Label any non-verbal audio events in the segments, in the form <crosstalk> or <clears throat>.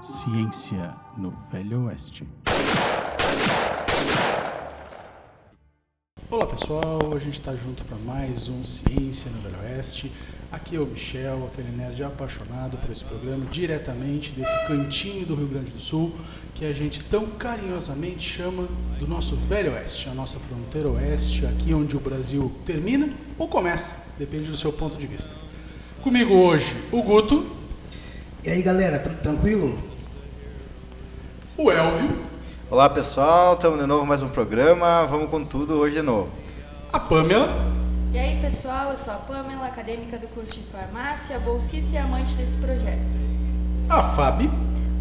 Ciência no Velho Oeste. Olá pessoal, a gente está junto para mais um Ciência no Velho Oeste. Aqui é o Michel, aquele nerd apaixonado por esse programa, diretamente desse cantinho do Rio Grande do Sul, que a gente tão carinhosamente chama do nosso Velho Oeste, a nossa fronteira oeste, aqui onde o Brasil termina ou começa, depende do seu ponto de vista. Comigo hoje, o Guto. E aí galera, tudo tranquilo? O Elvio. Olá pessoal, estamos de novo mais um programa, vamos com tudo hoje de novo. A Pamela. E aí pessoal, eu sou a Pamela, acadêmica do curso de farmácia, bolsista e amante desse projeto. A Fabi.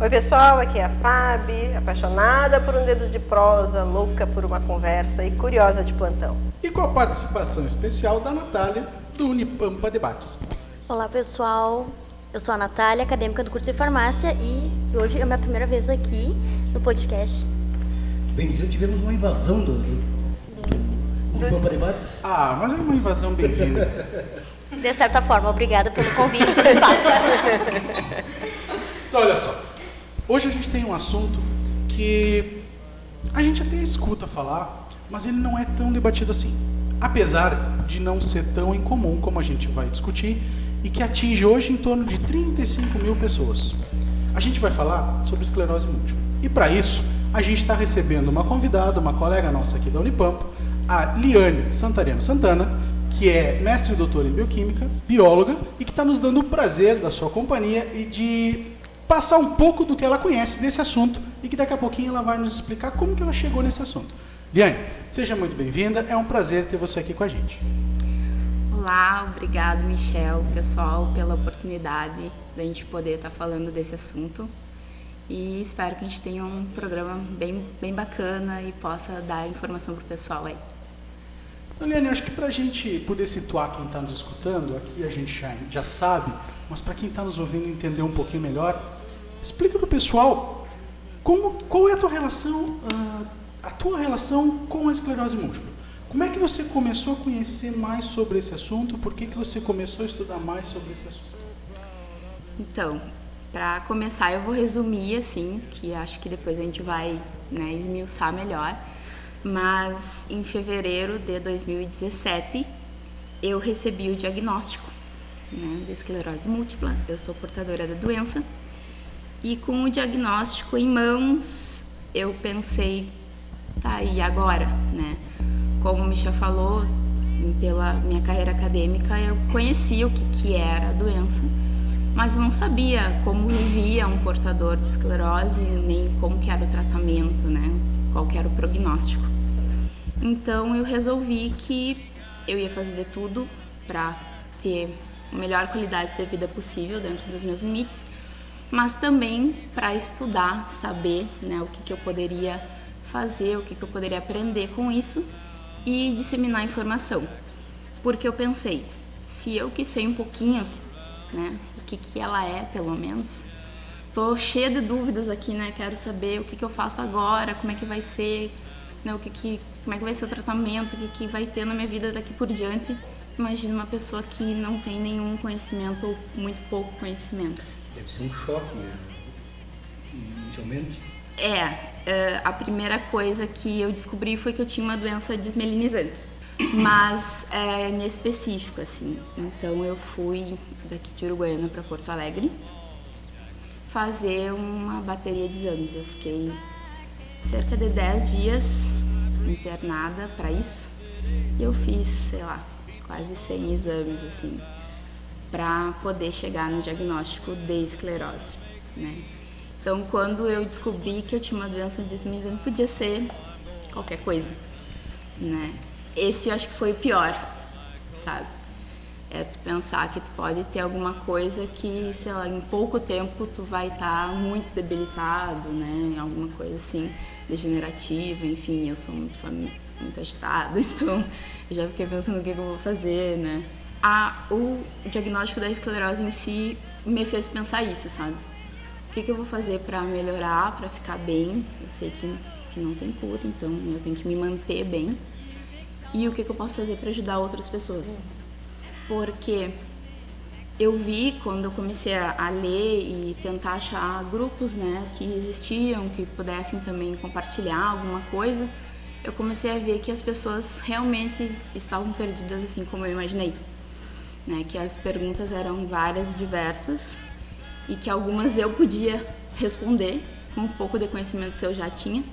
Oi pessoal, aqui é a Fabi, apaixonada por um dedo de prosa, louca por uma conversa e curiosa de plantão. E com a participação especial da Natália, do Unipampa Debates. Olá pessoal, eu sou a Natália, acadêmica do curso de farmácia e hoje é a minha primeira vez aqui no podcast. Bem dizer, tivemos uma invasão do, do, do Debates. Ah, mas é uma invasão bem-vinda. <laughs> De certa forma, obrigada pelo convite, pelo espaço. <laughs> Então, olha só. Hoje a gente tem um assunto que a gente até escuta falar, mas ele não é tão debatido assim. Apesar de não ser tão incomum como a gente vai discutir e que atinge hoje em torno de 35 mil pessoas. A gente vai falar sobre esclerose múltipla. E para isso, a gente está recebendo uma convidada, uma colega nossa aqui da Unipampa, a Liane Santareno Santana, que é mestre e doutora em bioquímica, bióloga, e que está nos dando o prazer da sua companhia e de passar um pouco do que ela conhece desse assunto e que daqui a pouquinho ela vai nos explicar como que ela chegou nesse assunto. Liane, seja muito bem-vinda, é um prazer ter você aqui com a gente. Olá, obrigado Michel, pessoal, pela oportunidade da gente poder estar falando desse assunto e espero que a gente tenha um programa bem, bem bacana e possa dar informação para o pessoal aí. Então, acho que para a gente poder situar quem está nos escutando, aqui a gente já, já sabe, mas para quem está nos ouvindo entender um pouquinho melhor, explica para o pessoal como, qual é a tua relação, uh, a tua relação com a esclerose múltipla. Como é que você começou a conhecer mais sobre esse assunto? Por que, que você começou a estudar mais sobre esse assunto? Então, para começar, eu vou resumir assim, que acho que depois a gente vai né, esmiuçar melhor. Mas em fevereiro de 2017, eu recebi o diagnóstico né, de esclerose múltipla. Eu sou portadora da doença. E com o diagnóstico em mãos, eu pensei, tá, e agora, né? Como o Michel falou, pela minha carreira acadêmica, eu conhecia o que, que era a doença, mas eu não sabia como vivia um portador de esclerose, nem como que era o tratamento, né? qual era o prognóstico. Então eu resolvi que eu ia fazer de tudo para ter a melhor qualidade de vida possível dentro dos meus limites, mas também para estudar, saber né, o que, que eu poderia fazer, o que, que eu poderia aprender com isso e disseminar informação. Porque eu pensei, se eu que sei um pouquinho, né, o que, que ela é, pelo menos, tô cheia de dúvidas aqui, né, quero saber o que, que eu faço agora, como é que vai ser, né, o que que, como é que vai ser o tratamento, o que, que vai ter na minha vida daqui por diante. Imagina uma pessoa que não tem nenhum conhecimento ou muito pouco conhecimento. Deve ser um choque, né? inicialmente. É, a primeira coisa que eu descobri foi que eu tinha uma doença desmelinizante, mas é, em específico, assim. Então eu fui daqui de Uruguaiana para Porto Alegre fazer uma bateria de exames. Eu fiquei cerca de 10 dias internada para isso e eu fiz, sei lá, quase 100 exames, assim, para poder chegar no diagnóstico de esclerose, né? Então, quando eu descobri que eu tinha uma doença desmelinizante, podia ser qualquer coisa, né? Esse eu acho que foi o pior, sabe? É tu pensar que tu pode ter alguma coisa que, sei lá, em pouco tempo tu vai estar tá muito debilitado, né? Alguma coisa assim, degenerativa, enfim, eu sou uma pessoa muito agitada, <laughs> então eu já fiquei pensando o que, que eu vou fazer, né? A, o diagnóstico da esclerose em si me fez pensar isso, sabe? Que, que eu vou fazer para melhorar, para ficar bem? Eu sei que, que não tem cura, então eu tenho que me manter bem. E o que, que eu posso fazer para ajudar outras pessoas? Porque eu vi quando eu comecei a, ler e tentar achar grupos, né, que existiam, que pudessem também compartilhar alguma coisa, eu comecei a ver que as pessoas realmente estavam perdidas assim como eu imaginei, né, que as perguntas eram várias diversas e que algumas eu podia responder com um pouco de conhecimento que eu já tinha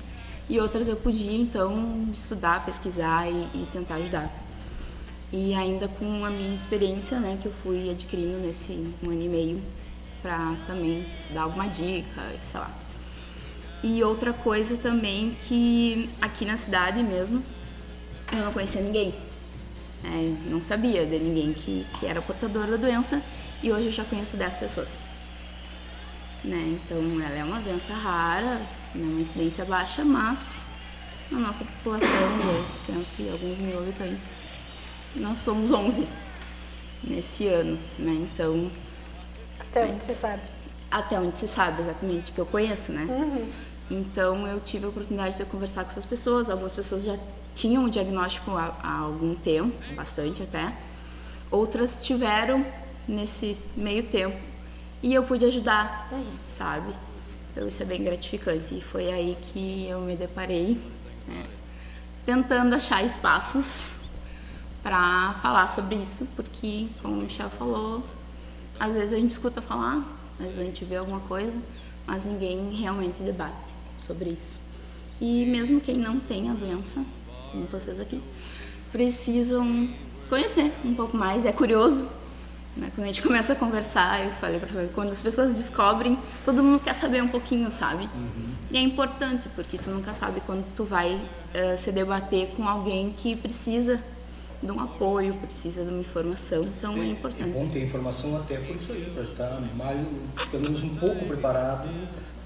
e outras eu podia então estudar, pesquisar e, e tentar ajudar e ainda com a minha experiência, né, que eu fui adquirindo nesse um ano e meio para também dar alguma dica, sei lá. E outra coisa também que aqui na cidade mesmo eu não conhecia ninguém, né, não sabia de ninguém que, que era portador da doença e hoje eu já conheço 10 pessoas. Né, então ela é uma doença rara, né, uma incidência baixa, mas na nossa população de cento e alguns mil habitantes nós somos 11 nesse ano, né? Então. Até onde se sabe. Até onde se sabe, exatamente, que eu conheço, né? Uhum. Então eu tive a oportunidade de conversar com essas pessoas. Algumas pessoas já tinham o diagnóstico há, há algum tempo, bastante até. Outras tiveram nesse meio tempo e eu pude ajudar, uhum. sabe? Então isso é bem gratificante. E foi aí que eu me deparei, né? tentando achar espaços para falar sobre isso, porque, como o Michel falou, às vezes a gente escuta falar, às vezes a gente vê alguma coisa, mas ninguém realmente debate sobre isso. E mesmo quem não tem a doença, como vocês aqui, precisam conhecer um pouco mais, é curioso. Né? Quando a gente <laughs> começa a conversar, eu falei para quando as pessoas descobrem, todo mundo quer saber um pouquinho, sabe? Uhum. E é importante, porque tu nunca sabe quando tu vai uh, se debater com alguém que precisa de um apoio, precisa de uma informação, então é, é importante. É bom ter informação até por isso aí, para estar mais, pelo menos um pouco preparado,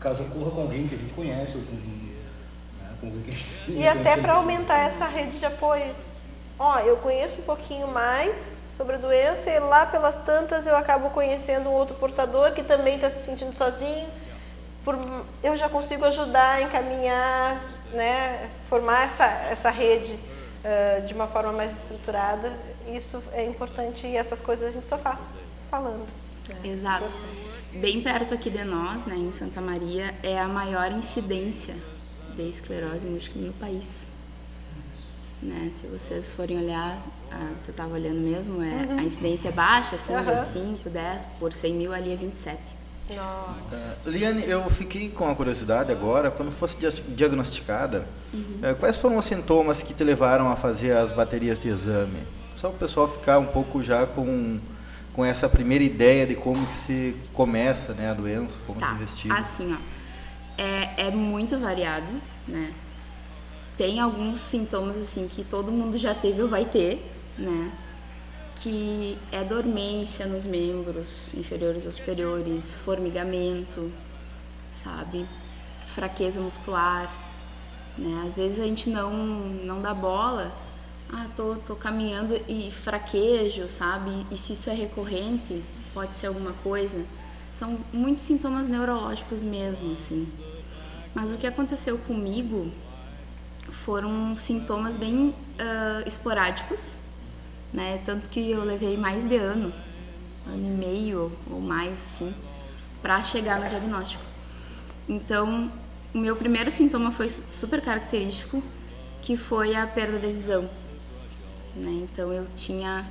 caso ocorra com alguém que a gente conhece, ou com, né, com alguém que a gente E até para aumentar essa rede de apoio. Ó, eu conheço um pouquinho mais sobre a doença e lá pelas tantas eu acabo conhecendo um outro portador que também está se sentindo sozinho. Por, eu já consigo ajudar, encaminhar, né, formar essa, essa rede uh, de uma forma mais estruturada. Isso é importante e essas coisas a gente só faz falando. Né? Exato. Bem perto aqui de nós, né, em Santa Maria, é a maior incidência de esclerose múltipla no país. Né? Se vocês forem olhar, ah, tu estava olhando mesmo, é, uhum. a incidência é baixa, assim, uhum. 5, 10 por 100 mil, ali é 27. Nossa. Uh, Liane, eu fiquei com a curiosidade agora, quando fosse diagnosticada, uhum. uh, quais foram os sintomas que te levaram a fazer as baterias de exame? Só para o pessoal ficar um pouco já com, com essa primeira ideia de como que se começa né, a doença, como tá. se investiga. Assim, ó, é, é muito variado, né? Tem alguns sintomas assim que todo mundo já teve ou vai ter, né? que é dormência nos membros inferiores ou superiores, formigamento, sabe? Fraqueza muscular, né? Às vezes a gente não não dá bola. Ah, tô, tô caminhando e fraquejo, sabe? E se isso é recorrente, pode ser alguma coisa. São muitos sintomas neurológicos mesmo, assim. Mas o que aconteceu comigo foram sintomas bem uh, esporádicos, né? Tanto que eu levei mais de ano, ano e meio ou mais, assim, para chegar no diagnóstico. Então, o meu primeiro sintoma foi super característico, que foi a perda de visão. Né? Então, eu tinha,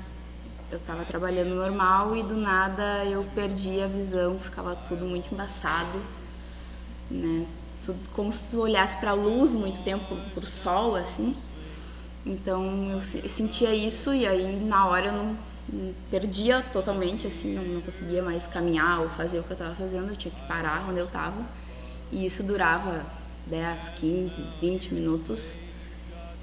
eu estava trabalhando normal e do nada eu perdi a visão, ficava tudo muito embaçado, né? Tudo como se tu olhasse para a luz muito tempo, para o sol, assim. Então eu, sentia isso e aí na hora eu não, não perdia totalmente, assim, não, não, conseguia mais caminhar ou fazer o que eu estava fazendo, eu tinha que parar onde eu estava. E isso durava 10, 15, 20 minutos.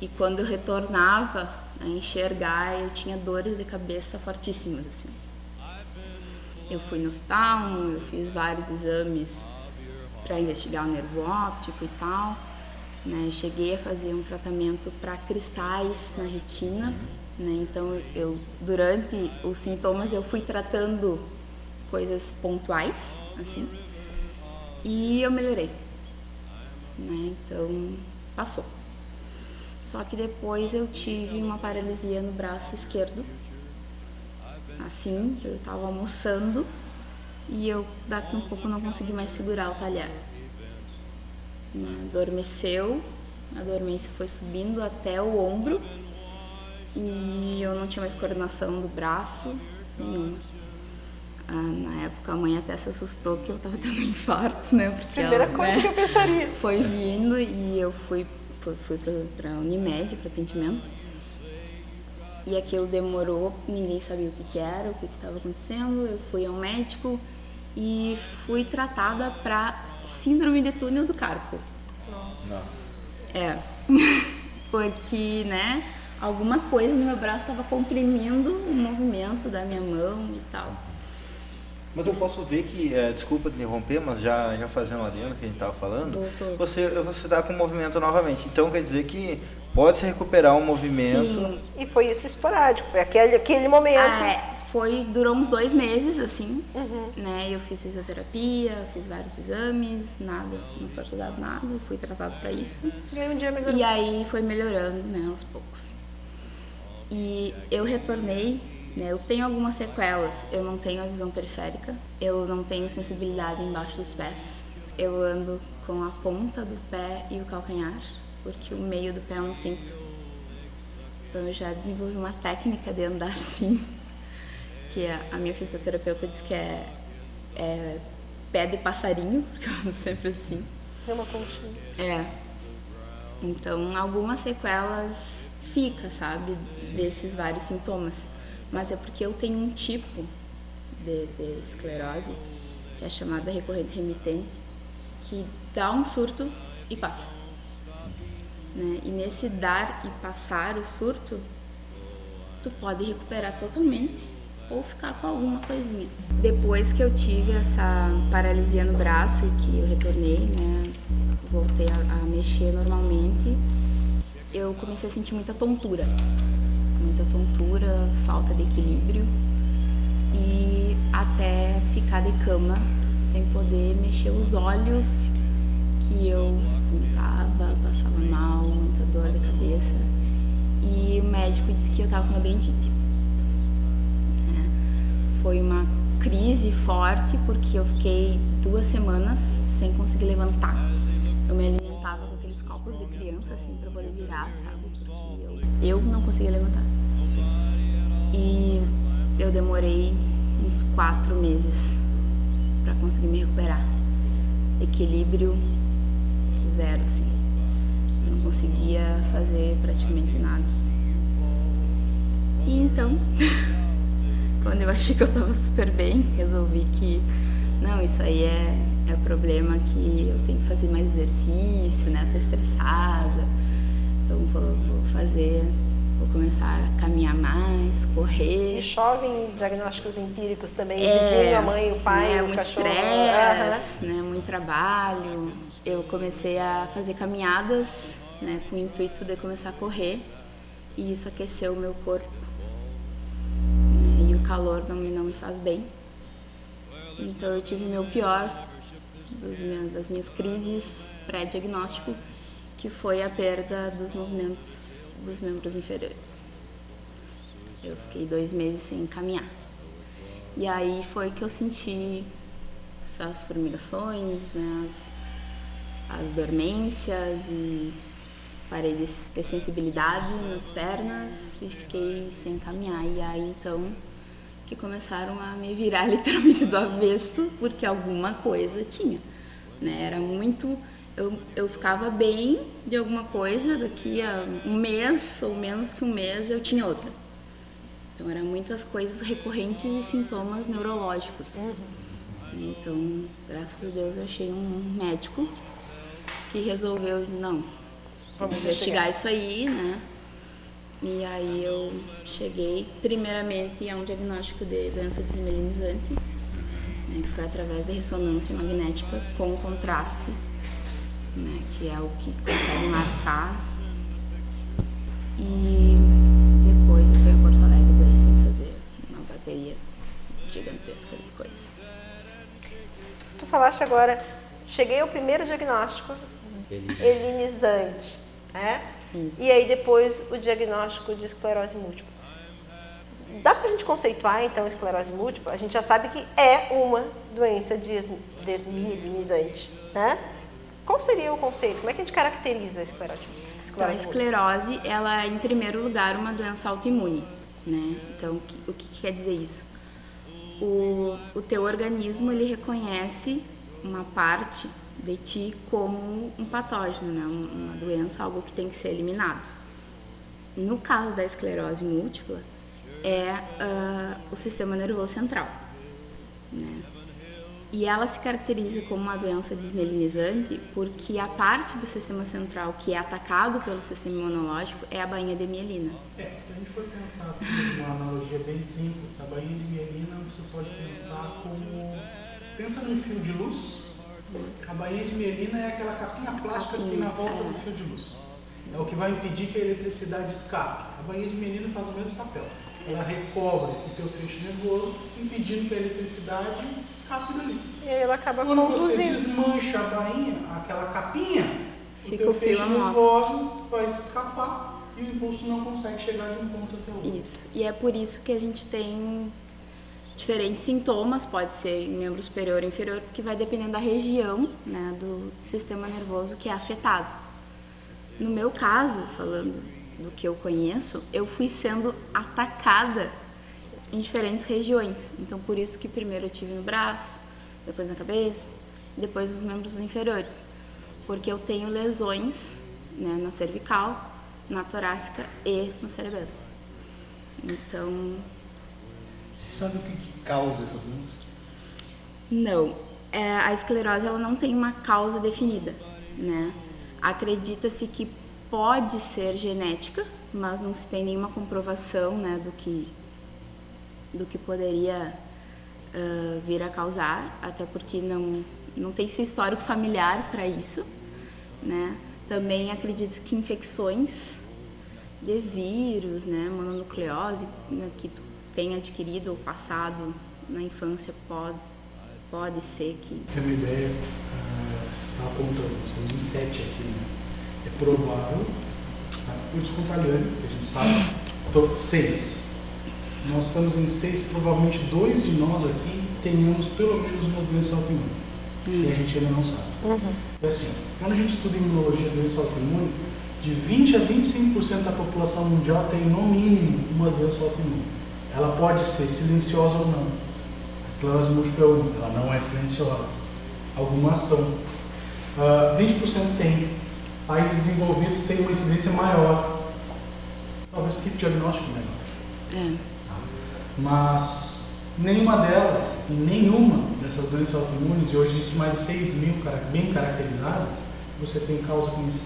E quando eu retornava a enxergar, eu tinha dores de cabeça fortíssimas, assim. Eu fui no oftalmo, eu fiz vários exames para investigar o nervo óptico e tal. Né? Cheguei a fazer um tratamento para cristais na retina, né? então eu durante os sintomas eu fui tratando coisas pontuais, assim, e eu melhorei. Né? Então passou. Só que depois eu tive uma paralisia no braço esquerdo, assim, eu estava almoçando e eu daqui um pouco não consegui mais segurar o talher. Né, Adormeceu, a dormência foi subindo até o ombro e eu não tinha mais coordenação do braço nenhuma. Ah, na época a mãe até se assustou que eu tava tendo um infarto, né? Porque Primeira ela, coisa né, que eu pensaria. foi vindo e eu fui, fui, fui para Unimed, para atendimento. E aquilo demorou, ninguém sabia o que, que era, o que estava acontecendo. Eu fui ao médico e fui tratada para síndrome de túnel do carpo. Nossa. É, <laughs> porque, né, alguma coisa no meu braço estava comprimindo o movimento da minha mão e tal. Mas eu posso ver que, é, desculpa te interromper, mas já, já fazendo lá dentro que a gente estava falando, Voltou. você você está com o movimento novamente. Então quer dizer que pode se recuperar um movimento. Sim. E foi isso esporádico, foi aquele, aquele momento. Ah, é, foi, durou uns dois meses, assim, Uhum. né, eu fiz fisioterapia, fiz vários exames, nada, não foi acusado nada, fui tratado para isso. E aí um dia melhorou. E aí foi melhorando, né, aos poucos. E eu retornei, né, eu tenho algumas sequelas. Eu não tenho a visão periférica, eu não tenho sensibilidade embaixo dos pés. Eu ando com a ponta do pé e o calcanhar, porque o meio do pé eu não sinto. Então eu já desenvolvi uma técnica de andar <laughs> assim, que a, a minha fisioterapeuta diz que é, é pé de passarinho, <laughs> porque eu ando sempre assim. Deu uma pontinha. É. Então, algumas sequelas fica, sabe, desses vários sintomas. Mas é porque eu tenho um tipo de, de esclerose, que é chamada recorrente remitente, que dá um surto e passa. Né? E nesse dar e passar o surto, tu pode recuperar totalmente ou ficar com alguma coisinha. Depois que eu tive essa paralisia no braço e que eu retornei, né, voltei a, a mexer normalmente, eu comecei a sentir muita tontura, muita tontura, falta de equilíbrio e até ficar de cama sem poder mexer os olhos, que eu vomitava, passava mal, muita dor de cabeça. E o médico disse que eu tava com labirintite. É, Foi uma crise forte porque eu fiquei duas semanas sem conseguir levantar. Eu me alimentava com aqueles copos de criança assim para poder virar, sabe? Porque eu, eu não conseguia levantar. E eu demorei uns quatro meses para conseguir me recuperar. Equilíbrio zero, assim. Eu não conseguia fazer praticamente nada. E então, <laughs> quando eu achei que eu tava super bem, resolvi que não, isso aí é, é problema que eu tenho que fazer mais exercício, né? Tô estressada. Então vou, vou fazer, começar a caminhar mais, correr. E chovem diagnósticos empíricos também, É, o vizinho, a mãe, o pai, né, o muito cachorro. estresse, né, muito trabalho. Eu comecei a fazer caminhadas, né, com o intuito de começar a correr e isso aqueceu o meu corpo. Né, E o calor não me, não me faz bem. Então eu tive o meu pior dos das minhas crises pré-diagnóstico, que foi a perda dos movimentos dos membros inferiores. Eu fiquei dois meses sem caminhar. E aí foi que eu senti essas formigações, né, as, as dormências e parei de ter sensibilidade nas pernas e fiquei sem caminhar. E aí então que começaram a me virar <laughs> literalmente do avesso porque alguma coisa tinha. Né? Era muito. Eu, eu ficava bem de alguma coisa, daqui a um mês ou menos que um mês eu tinha outra. Então eram muitas coisas recorrentes e sintomas neurológicos. Então, graças a Deus, eu achei um médico que resolveu, não, Vamos investigar isso aí, né? E aí eu cheguei primeiramente a um diagnóstico de doença desmielinizante, né, que foi através da ressonância magnética com contraste, né, que é o que consegue marcar. E depois eu fui a Porto Alegre daí sem fazer uma bateria gigantesca de coisas. Tu falaste agora, cheguei ao primeiro diagnóstico, elinizante, né? Isso. E aí depois o diagnóstico de esclerose múltipla. dá pra gente conceituar então esclerose múltipla? A gente já sabe que é uma doença des desmielinizante, né? Qual seria o conceito? Como é que a gente caracteriza a esclerose? Então, a esclerose, ela é, em primeiro lugar, uma doença autoimune, né? Então, o que, que quer dizer isso? O, o teu organismo, ele reconhece uma parte de ti como um patógeno, né? uma doença, algo que tem que ser eliminado. No caso da esclerose múltipla, é uh, o sistema nervoso central. Né? E ela se caracteriza como uma doença desmelinizante porque a parte do sistema central que é atacado pelo sistema imunológico é a bainha de mielina. É, se a gente for pensar assim, uma analogia bem simples, a bainha de mielina você pode pensar como. Pensa num fio de luz. A bainha de mielina é aquela capinha plástica capinha, que tem na volta é. do fio de luz. É o que vai impedir que a eletricidade escape. A bainha de mielina faz o mesmo papel ela recobre o teu feixe nervoso, impedindo que a eletricidade se escape dali. E aí ela acaba Quando conduzindo. você desmancha a bainha, aquela capinha, Fica o teu o feixe nervoso vai se escapar e o impulso não consegue chegar de um ponto até o outro. Isso. E é por isso que a gente tem diferentes sintomas, pode ser em membro superior ou inferior, porque vai dependendo da região né, do sistema nervoso que é afetado. No meu caso, falando do que eu conheço, eu fui sendo atacada em diferentes regiões. Então, por isso que primeiro eu tive no braço, depois na cabeça, depois nos membros inferiores. Porque eu tenho lesões né, na cervical, na torácica e no cerebelo. Então. Você sabe o que, que causa essa doença? Não. É, a esclerose ela não tem uma causa definida, né? Acredita-se que pode ser genética, mas não se tem nenhuma comprovação né, do, que, do que poderia uh, vir a causar, até porque não, não tem esse histórico familiar para isso. Né? Também acredito que infecções de vírus, né, mononucleose, né, que tu tenha adquirido ou passado na infância pode, pode ser que... Tem uma ideia, uh, apontando, nós temos aqui, né? Provável, tá? vou descontar a Liane, que a gente sabe, então, seis. Nós estamos em seis, provavelmente dois de nós aqui tenhamos pelo menos uma doença autoimune. E a gente ainda não sabe. Uhum. É assim, quando a gente estuda imunologia doença autoimune, de 20 a 25% da população mundial tem no mínimo uma doença autoimune. Ela pode ser silenciosa ou não. A esclerose múltipla é uma, ela não é silenciosa. Algumas são. Uh, 20% tem países desenvolvidos têm uma incidência maior. Talvez porque o diagnóstico é menor. É. Mas nenhuma delas, nenhuma dessas doenças autoimunes, e hoje existem mais de 6 mil bem caracterizadas, você tem causa conhecida.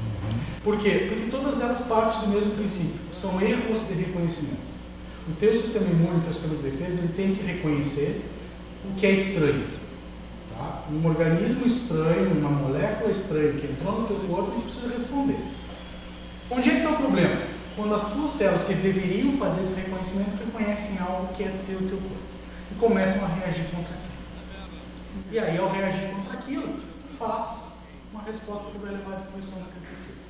Uhum. Por quê? Porque todas elas partem do mesmo princípio, são erros de reconhecimento. O teu sistema imune, o teu sistema de defesa, ele tem que reconhecer o que é estranho. Tá? Um organismo estranho, uma molécula estranha que entrou no teu corpo, ele precisa responder. Onde é que está o problema? Quando as tuas células que deveriam fazer esse reconhecimento reconhecem algo que é teu teu corpo e começam a reagir contra aquilo. E aí, ao reagir contra aquilo, tu faz uma resposta que vai levar à destruição daquele tecido.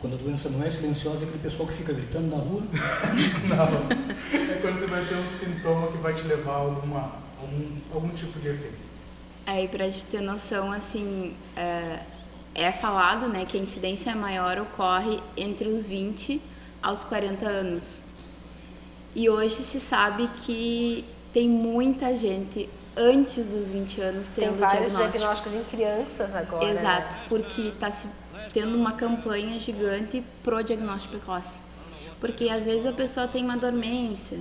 Quando a doença não é silenciosa, é aquele pessoal que fica gritando na rua? <laughs> não. É quando você vai ter um sintoma que vai te levar a alguma, algum, algum tipo de efeito. Aí, pra gente ter noção, assim, é, é falado né, que a incidência maior ocorre entre os 20 aos 40 anos. E hoje se sabe que tem muita gente antes dos 20 anos tendo tem vários diagnóstico. diagnósticos em crianças agora. Exato, né? porque está se tendo uma campanha gigante pro diagnóstico precoce. Porque às vezes a pessoa tem uma dormência,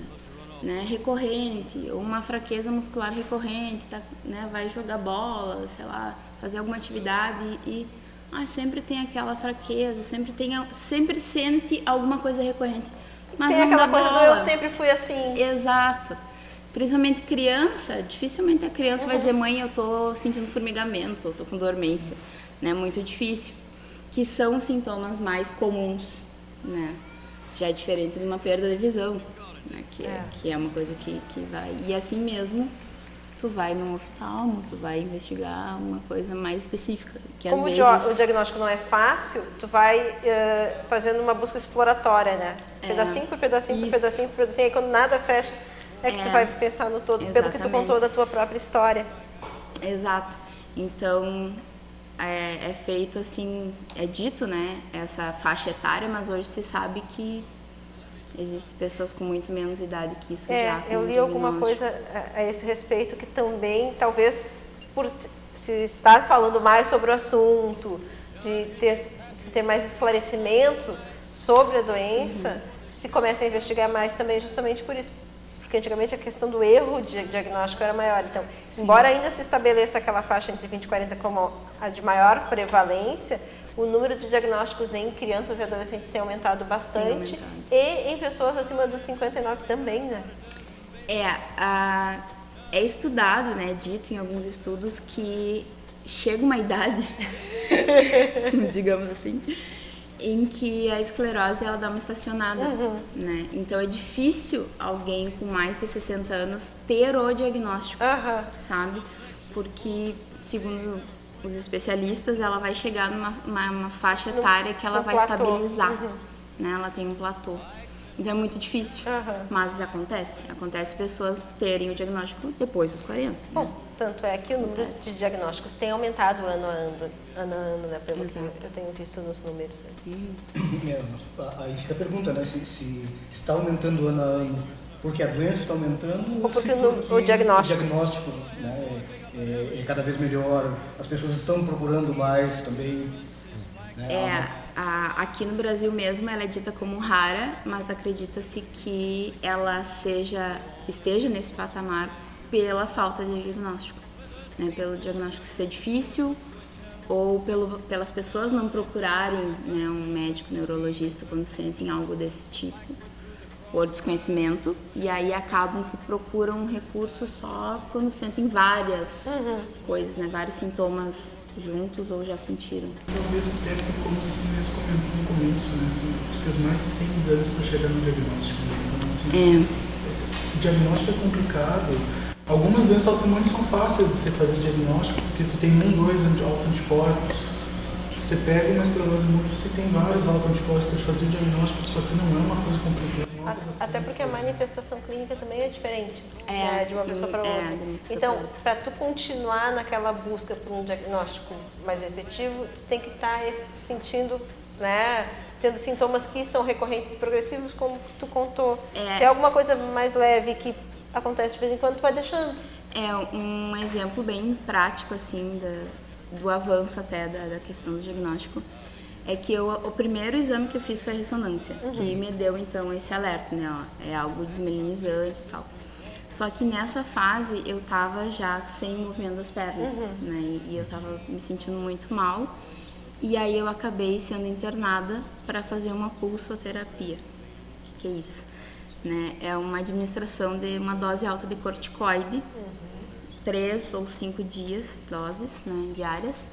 né, recorrente, ou uma fraqueza muscular recorrente, tá, né, vai jogar bola, sei lá, fazer alguma atividade e ah, sempre tem aquela fraqueza, sempre tem, sempre sente alguma coisa recorrente. Mas tem aquela coisa bola. do eu sempre fui assim. Exato. Principalmente criança, dificilmente a criança uhum. vai dizer, mãe, eu tô sentindo formigamento, eu tô com dormência, né? Muito difícil. Que são sintomas mais comuns, né? Já é diferente de uma perda de visão, né? que, é. que é uma coisa que, que vai. E assim mesmo, tu vai num oftalmo, tu vai investigar uma coisa mais específica. Que Como às vezes... o diagnóstico não é fácil, tu vai eh, fazendo uma busca exploratória, né? Pedacinho por pedacinho por Isso. pedacinho por pedacinho, aí quando nada fecha, é que tu É. vai pensar no todo, pelo que tu Exatamente. contou da tua própria história. Exato. Então é, é feito assim, é dito, né? Essa faixa etária, mas hoje se sabe que existem pessoas com muito menos idade que isso É, já. eu li alguma coisa a, a esse respeito que também, talvez, por se estar falando mais sobre o assunto, de ter, se ter mais esclarecimento sobre a doença, Uhum. se começa a investigar mais também justamente por isso. Porque antigamente a questão do erro de diagnóstico era maior. Então, embora ainda se estabeleça aquela faixa entre 20 e 40 como a de maior prevalência, o número de diagnósticos em crianças e adolescentes tem aumentado bastante. aumentado. E em pessoas acima dos 59 também, né? É, a- é estudado, né, dito em alguns estudos que chega uma idade, <laughs> digamos assim, em que a esclerose ela dá uma estacionada, né? Então é difícil alguém com mais de 60 anos ter o diagnóstico, Aham. sabe? Porque segundo os especialistas, ela vai chegar numa uma, uma faixa etária que ela no vai platô. estabilizar, Uhum. né? Ela tem um platô. Então é muito difícil. Aham. Mas acontece. Acontece pessoas terem o diagnóstico depois dos 40. Bom, né? tanto é que o número Acontece. de diagnósticos tem aumentado ano a ano, ano, a ano né, pelo que Exato. eu tenho visto nos números. né. É, aí fica a pergunta, né? Se, se está aumentando ano a ano porque a doença está aumentando Ou porque o diagnóstico. o diagnóstico né, é, é cada vez melhor, as pessoas estão procurando mais também. Né? É, a- aqui no Brasil mesmo ela é dita como rara, mas acredita-se que ela seja esteja nesse patamar pela falta de diagnóstico, né? Pelo diagnóstico ser difícil ou pelo, pelas pessoas não procurarem né, um médico neurologista quando sentem algo desse tipo, por desconhecimento, e aí acabam que procuram um recurso só quando sentem várias coisas, né, vários sintomas juntos ou já sentiram. Talvez até como o Inês comentou no começo, né? Assim, isso fez mais de 100 exames para chegar no diagnóstico. Né? Então, assim, É. o diagnóstico é complicado. Algumas doenças autoimunes são fáceis de você fazer diagnóstico, porque tu tem um, dois anti- autoanticorpos. Você pega uma esclerose múltipla, você tem vários autoanticorpos para fazer o diagnóstico, só que não é uma coisa complicada. é uma coisa. Até porque a manifestação clínica também é diferente É, né, de uma pessoa para é, outra. pessoa então, para tu continuar naquela busca por um diagnóstico mais efetivo, tu tem que estar sentindo, né, tendo sintomas que são recorrentes e progressivos, como tu contou. É. Se é alguma coisa mais leve que acontece de vez em quando, tu vai deixando. É um exemplo bem prático, assim, da, do avanço até da, da questão do diagnóstico. É que eu, o primeiro exame que eu fiz foi a ressonância, que me deu, então, esse alerta, né? Ó, é algo desmelinizante e tal. Só que nessa fase eu tava já sem movimento das pernas, né? E, eu tava me sentindo muito mal. E aí eu acabei sendo internada para fazer uma pulsoterapia. O que, que é isso? Né? É uma administração de uma dose alta de corticoide, três ou cinco dias, doses né, diárias,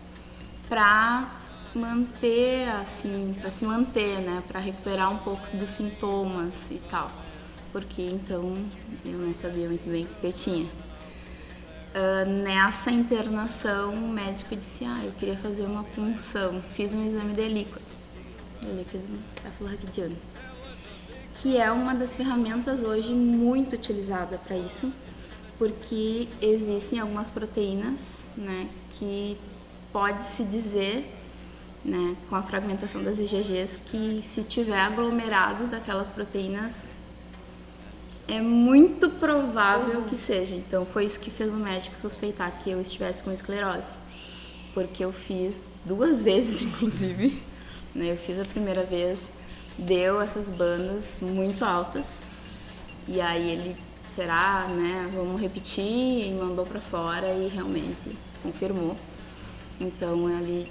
para manter, assim, para se manter, né, para recuperar um pouco dos sintomas e tal. Porque então eu não sabia muito bem o que eu tinha. Ah, nessa internação, o médico disse: Ah, eu queria fazer uma punção. Fiz um exame de líquido, líquido cefalorraquidiano, que é uma das ferramentas hoje muito utilizada para isso, porque existem algumas proteínas, né, que pode se dizer, né, com a fragmentação das IgGs, que se tiver aglomerados daquelas proteínas é muito provável que seja. Então foi isso que fez o médico suspeitar que eu estivesse com esclerose. Porque eu fiz duas <laughs> vezes, inclusive. Né? Eu fiz a primeira vez, deu essas bandas muito altas. E aí ele, será, né? Vamos repetir, e mandou para fora e realmente confirmou. Então ele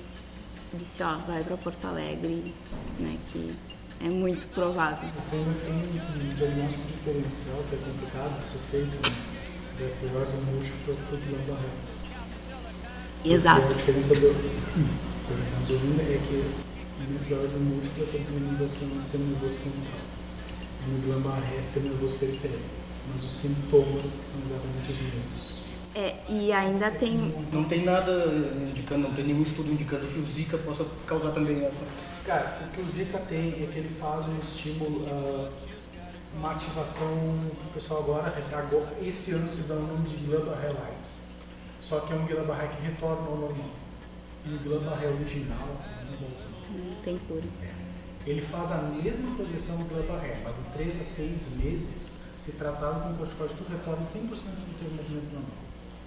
disse, ó, vai para Porto Alegre, né? Que é muito provável. Tem, tem um diagnóstico diferencial que é complicado de ser feito né? da esclerose múltipla para o glândula reta. Exato. Porque A diferença do, do é que na esclerose múltipla essa desmemorização do sistema nervoso central. No glândula reta, sistema nervoso periférico. Mas os sintomas são exatamente os mesmos. É, e ainda tem. Não tem nada indicando, não tem nenhum estudo indicando que o Zika possa causar também essa. Cara, o que o Zika tem é que ele faz um estímulo, ah, uma ativação que o pessoal agora, agora, esse ano se dá o nome de Guillain-Barré-like. Só que é um Guillain-Barré que retorna ao normal. E o Guillain-Barré original não volta. Não tem cura. Ele faz a mesma progressão do Guillain-Barré, mas em 3 a 6 meses, se tratado com corticoide, tu retorna 100% do teu movimento normal.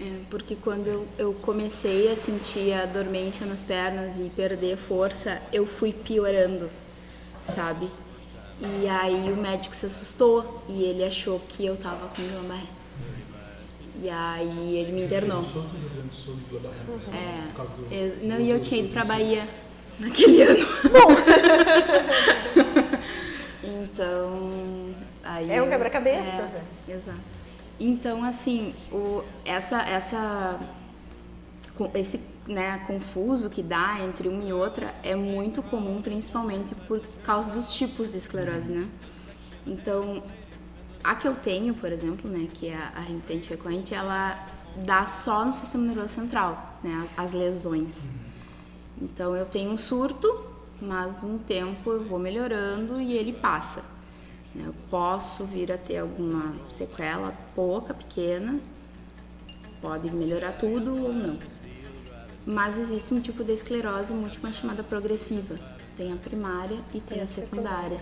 É, porque quando eu, eu comecei a sentir a dormência nas pernas e perder força, eu fui piorando, sabe? E aí o médico se assustou e ele achou que eu tava com Guillain-Barré. E aí ele me internou. Mas É, é, não, e eu tinha ido do- pra Bahia <laughs> naquele ano. <laughs> então, aí É um quebra-cabeças, é, né? Exato. Então, assim, o, essa, essa, esse né, confuso que dá entre uma e outra é muito comum, principalmente por causa dos tipos de esclerose, né? Então, a que eu tenho, por exemplo, né, que é a, remitente recorrente, ela dá só no sistema nervoso central, né, as, as lesões. Então, eu tenho um surto, mas um tempo eu vou melhorando e ele passa. Eu posso vir a ter alguma sequela pouca, pequena, pode melhorar tudo ou não. Mas existe um tipo de esclerose múltipla chamada progressiva. Tem a primária e tem a secundária.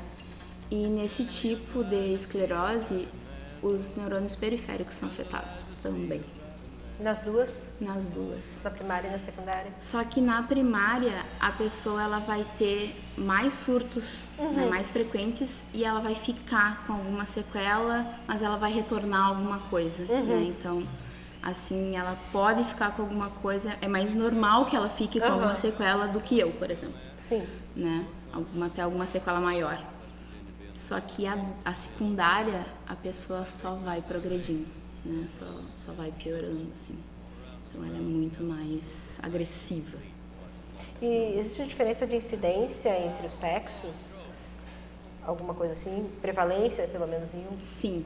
E nesse tipo de esclerose, os neurônios periféricos são afetados também, Nas duas, nas duas. na primária e na secundária. Só que na primária a pessoa ela vai ter mais surtos, né, mais frequentes e ela vai ficar com alguma sequela, mas ela vai retornar alguma coisa, né? Então, assim, ela pode ficar com alguma coisa, é mais normal que ela fique com Aham. alguma sequela do que eu, por exemplo, Sim. né? Alguma até alguma sequela maior. Só que a, a secundária a pessoa só vai progredindo, né? Só só vai piorando, assim. Então ela é muito mais agressiva. E existe diferença de incidência entre os sexos? Alguma coisa assim? Prevalência, pelo menos, em um? Sim,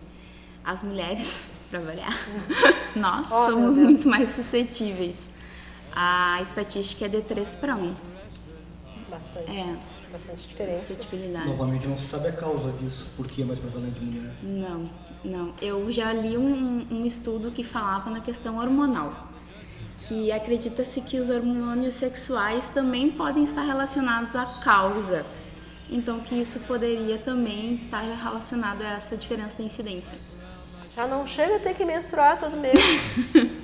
as mulheres, <laughs> para variar, <laughs> nós Oh, somos muito mais suscetíveis. A estatística é de 3 para 1. Bastante. É, Bastante diferença. suscetibilidade. Novamente não se sabe a causa disso, por que é mais prevalente em mulher. Não, não. Eu já li um, um estudo que falava na questão hormonal. Que acredita-se que os hormônios sexuais também podem estar relacionados à causa. Então, que isso poderia também estar relacionado a essa diferença de incidência. Já não chega a ter que menstruar todo mês. <laughs>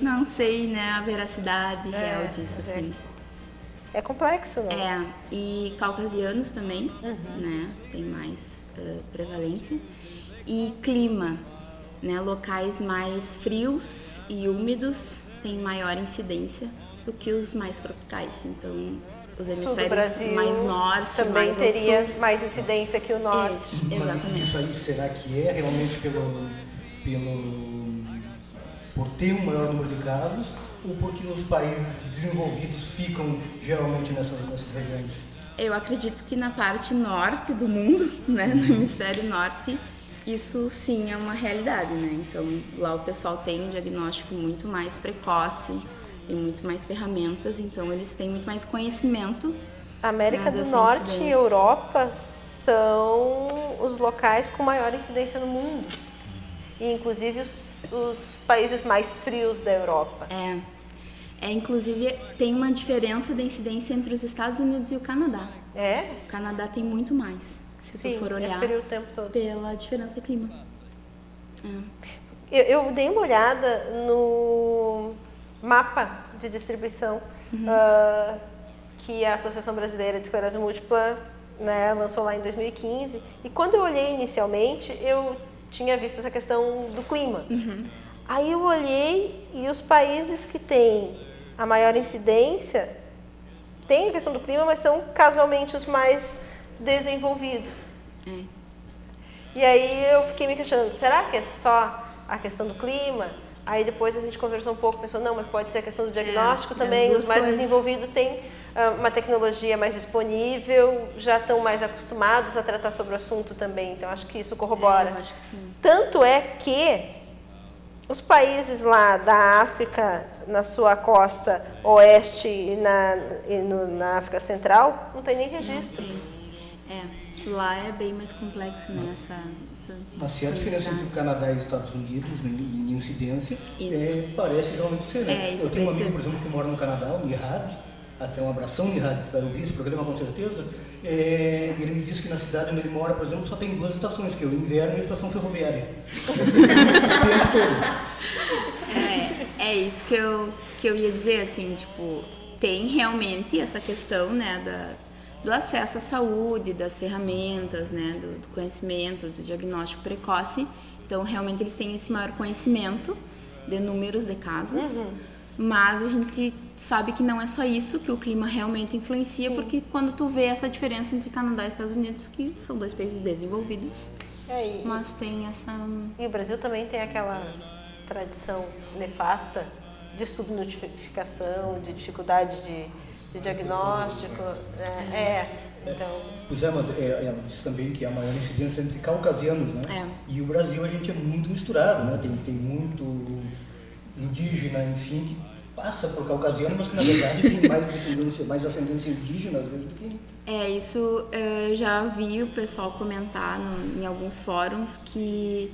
Não sei, né, a veracidade É, real disso, é assim. É complexo, né? É, e caucasianos também, né? Tem mais eh, prevalência. E clima, né? Locais mais frios e úmidos têm maior incidência do que os mais tropicais. Então, os Sul do hemisférios Brasil mais norte, também mais teria sul. mais incidência que o norte. Isso, Mas exatamente. isso aí será que é realmente pelo, pelo por ter um maior número de casos ou porque os países desenvolvidos ficam geralmente nessas, nessas regiões? Eu acredito que na parte norte do mundo, né, no hemisfério norte, isso sim é uma realidade, né? Então lá o pessoal tem um diagnóstico muito mais precoce, tem muito mais ferramentas, então eles têm muito mais conhecimento. América né, do Norte e incidência. Europa são os locais com maior incidência no mundo. E inclusive os, os países mais frios da Europa. É, é inclusive tem uma diferença de incidência entre os Estados Unidos e o Canadá. É? O Canadá tem muito mais, se Sim, tu for olhar é o tempo todo. pela diferença de clima. É. Eu, eu dei uma olhada no mapa de distribuição ah, que a Associação Brasileira de Esclerose Múltipla né, lançou lá em 2015. E quando eu olhei inicialmente, eu tinha visto essa questão do clima. Aí eu olhei e os países que têm a maior incidência têm a questão do clima, mas são casualmente os mais desenvolvidos. É. E aí eu fiquei me questionando, será que é só a questão do clima? Aí depois a gente conversou um pouco, pensou, não, mas pode ser a questão do diagnóstico É, também. Os mais coisas. desenvolvidos têm ah, uma tecnologia mais disponível, já estão mais acostumados a tratar sobre o assunto também. Então acho que isso corrobora. É, acho que sim. Tanto é que os países lá da África, na sua costa oeste e na, e no, na África Central, não tem nem registro. É, lá é bem mais complexo, né? Essa, essa Mas se a diferença entre o Canadá e os Estados Unidos né, em incidência, é, parece realmente ser. Né? É, isso Eu tenho um amigo, por exemplo, que mora no Canadá, o Nihad, até um abração, Nihad, que vai ouvir esse programa com certeza. É, ele me disse que na cidade onde ele mora, por exemplo, só tem duas estações, que é o inverno e a estação ferroviária. o tempo todo. É, é isso que eu, que eu ia dizer, assim, tipo, tem realmente essa questão, né, da, do acesso à saúde, das ferramentas, né, do, do conhecimento, do diagnóstico precoce. Então, realmente, eles têm esse maior conhecimento de números de casos. Mas a gente sabe que não é só isso, que o clima realmente influencia, porque quando tu vê essa diferença entre Canadá e Estados Unidos, que são dois países desenvolvidos, É, mas tem essa... e o Brasil também tem aquela tradição nefasta de subnotificação, de dificuldade de, de diagnóstico. né? É, então, Pois é, mas é, ela disse também que há maior incidência entre caucasianos, né? É. E o Brasil a gente é muito misturado, né? Tem, tem muito indígena, enfim, que passa por caucasiano, mas que na verdade tem mais descendência, mais ascendência indígena às vezes do que. É, isso eh, eu já vi o pessoal comentar no- em alguns fóruns que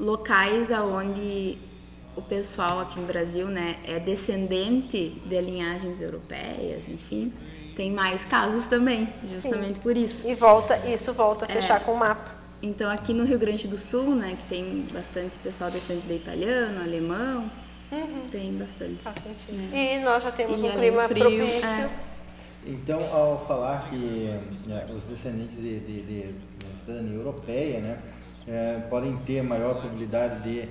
locais aonde o pessoal aqui no Brasil, né, é descendente de linhagens europeias, enfim, tem mais casos também, justamente por isso. e volta, isso volta a fechar com o mapa. Então aqui no Rio Grande do Sul, né, que tem bastante pessoal descendente de italiano, alemão, tem bastante. Faz sentido. É. E nós já temos E um clima frio, propício. é. Então, ao falar que né, os descendentes de, de, de, de cidadania europeia né, podem ter maior probabilidade de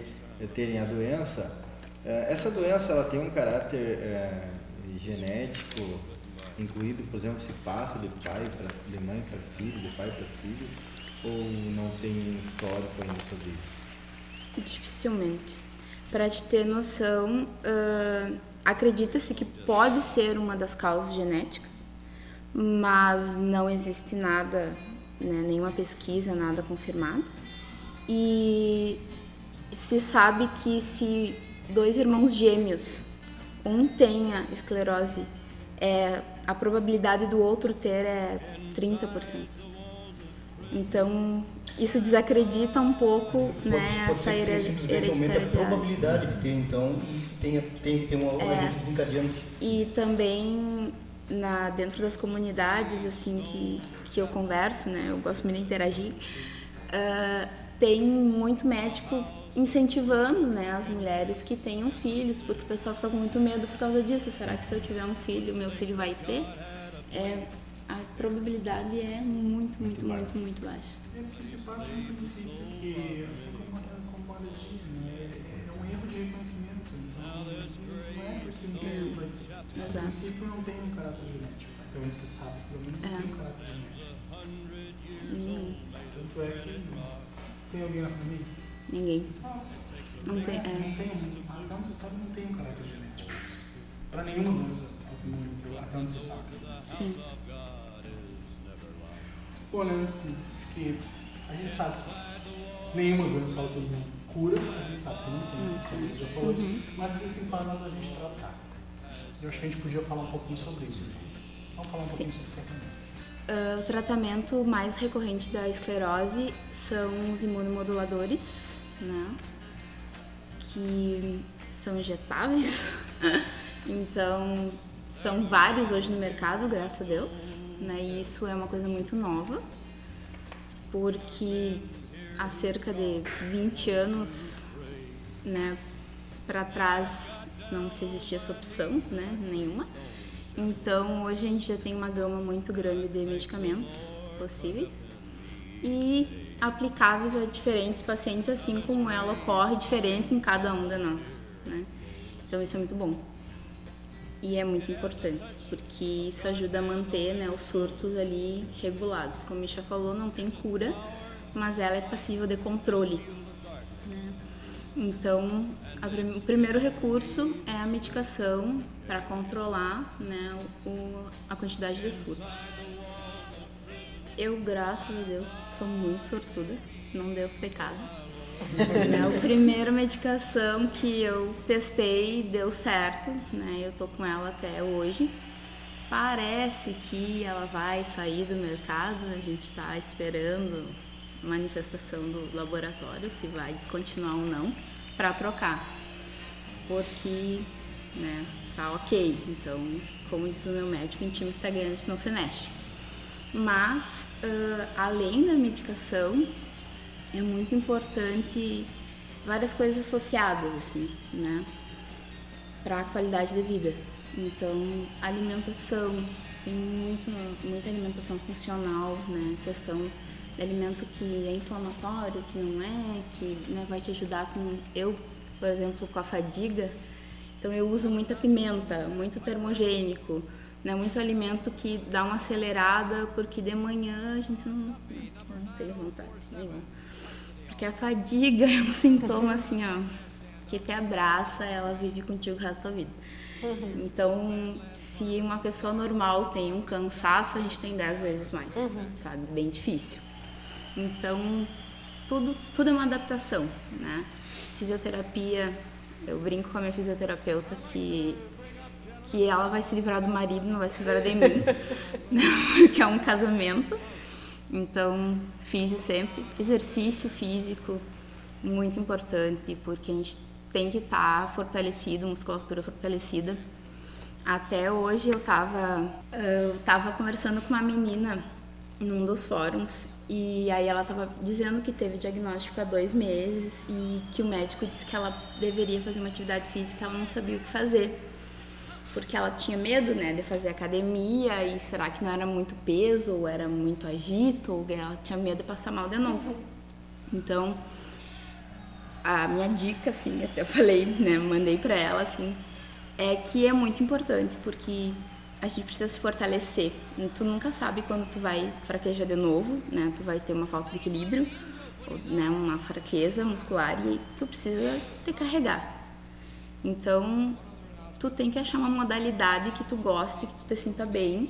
terem a doença, eh, essa doença ela tem um caráter eh, genético incluído, por exemplo, se passa de pai para de mãe para filho, de pai para filho, ou não tem histórico ainda sobre isso? Dificilmente. Para te ter noção, ah, acredita-se que pode ser uma das causas genéticas, mas não existe nada, né, nenhuma pesquisa, nada confirmado. E se sabe que se dois irmãos gêmeos, um tenha esclerose, é, a probabilidade do outro ter é 30%. Então, isso desacredita um pouco Pode, né, pode essa ser que hered- simplesmente aumente a hereditariedade. probabilidade que tem então e tenha, tem que ter um É. agente desencadeante. E também na, dentro das comunidades assim que, que eu converso, né, eu gosto muito de interagir, ah, tem muito médico incentivando né, as mulheres que tenham filhos, porque o pessoal fica com muito medo por causa disso. Será que se eu tiver um filho, meu filho vai ter? É, a probabilidade é muito, muito, muito, muito baixa. É porque se parte de um princípio que, assim como a, como a alergia, né, é, é um erro de reconhecimento. Então, não é porque não tem que vai ter. O Exato. princípio não tem um caráter genético. Então isso sabe, pelo menos não É. tem um caráter genético. Nenhum, Tanto é que tem alguém na família? Ninguém. Exato. Não tem- é. não tem um, até onde se sabe, não tem um caráter genético. Para nenhuma doença autoimune, até onde se sabe. Sim. Bom, né, assim, acho que a gente sabe que nenhuma doença autoimune cura, a gente sabe que não tem, gente já falou disso, mas existem formas da gente tratar. Eu acho que a gente podia falar um pouquinho sobre isso. Então. Vamos falar um Sim. pouquinho sobre o tratamento. Ah, o tratamento mais recorrente da esclerose são os imunomoduladores, né? Que são injetáveis. <laughs> então, são vários hoje no mercado, graças a Deus. Né? E isso é uma coisa muito nova, porque há cerca de 20 anos né, para trás não se existia essa opção né, nenhuma. Então hoje a gente já tem uma gama muito grande de medicamentos possíveis e aplicáveis a diferentes pacientes, assim como ela ocorre diferente em cada um de nós. Né? Então isso é muito bom. E é muito importante, porque isso ajuda a manter né, os surtos ali regulados. Como a já falou, não tem cura, mas ela é passível de controle. né? Então, prim- o primeiro recurso é a medicação para controlar né, o, a quantidade de surtos. Eu, graças a Deus, sou muito sortuda, não devo pecado. né, a primeira medicação que eu testei deu certo, né? Eu tô com ela até hoje. Parece que ela vai sair do mercado, a gente está esperando manifestação do laboratório se vai descontinuar ou não para trocar, porque né, tá ok. Então, como diz o meu médico, em time que tá ganhando a gente não se mexe. Mas, uh, além da medicação, é muito importante várias coisas associadas, assim, né? Para a qualidade de vida. Então, alimentação, tem muito, muita alimentação funcional, né? Questão de alimento que é inflamatório, que não é, que né, vai te ajudar com. Eu, por exemplo, com a fadiga, então eu uso muita pimenta, muito termogênico, né, muito alimento que dá uma acelerada, porque de manhã a gente não, não tem vontade nenhuma. Porque a fadiga <laughs> é um sintoma assim, ó, que te abraça, ela vive contigo o resto da vida. Uhum. Então, se uma pessoa normal tem um cansaço, a gente tem dez vezes mais, uhum. sabe? Bem difícil. Então, tudo, tudo é uma adaptação, né? Fisioterapia eu brinco com a minha fisioterapeuta que que ela vai se livrar do marido, não vai se livrar de mim, <laughs> porque é um casamento. Então, fiz sempre exercício físico, muito importante, porque a gente tem que estar tá fortalecido, musculatura fortalecida. Até hoje eu estava eu tava conversando com uma menina num dos fóruns e aí ela estava dizendo que teve diagnóstico há dois meses e que o médico disse que ela deveria fazer uma atividade física, ela não sabia o que fazer. Porque ela tinha medo, né, de fazer academia e será que não era muito peso ou era muito agito ou ela tinha medo de passar mal de novo. Então, a minha dica, assim, <laughs> até falei, né, mandei para ela, assim, é que é muito importante, porque a gente precisa se fortalecer. Tu nunca sabe quando tu vai fraquejar de novo, né? Tu vai ter uma falta de equilíbrio, ou, né? uma fraqueza muscular e tu precisa te carregar. Então, tu tem que achar uma modalidade que tu goste, que tu te sinta bem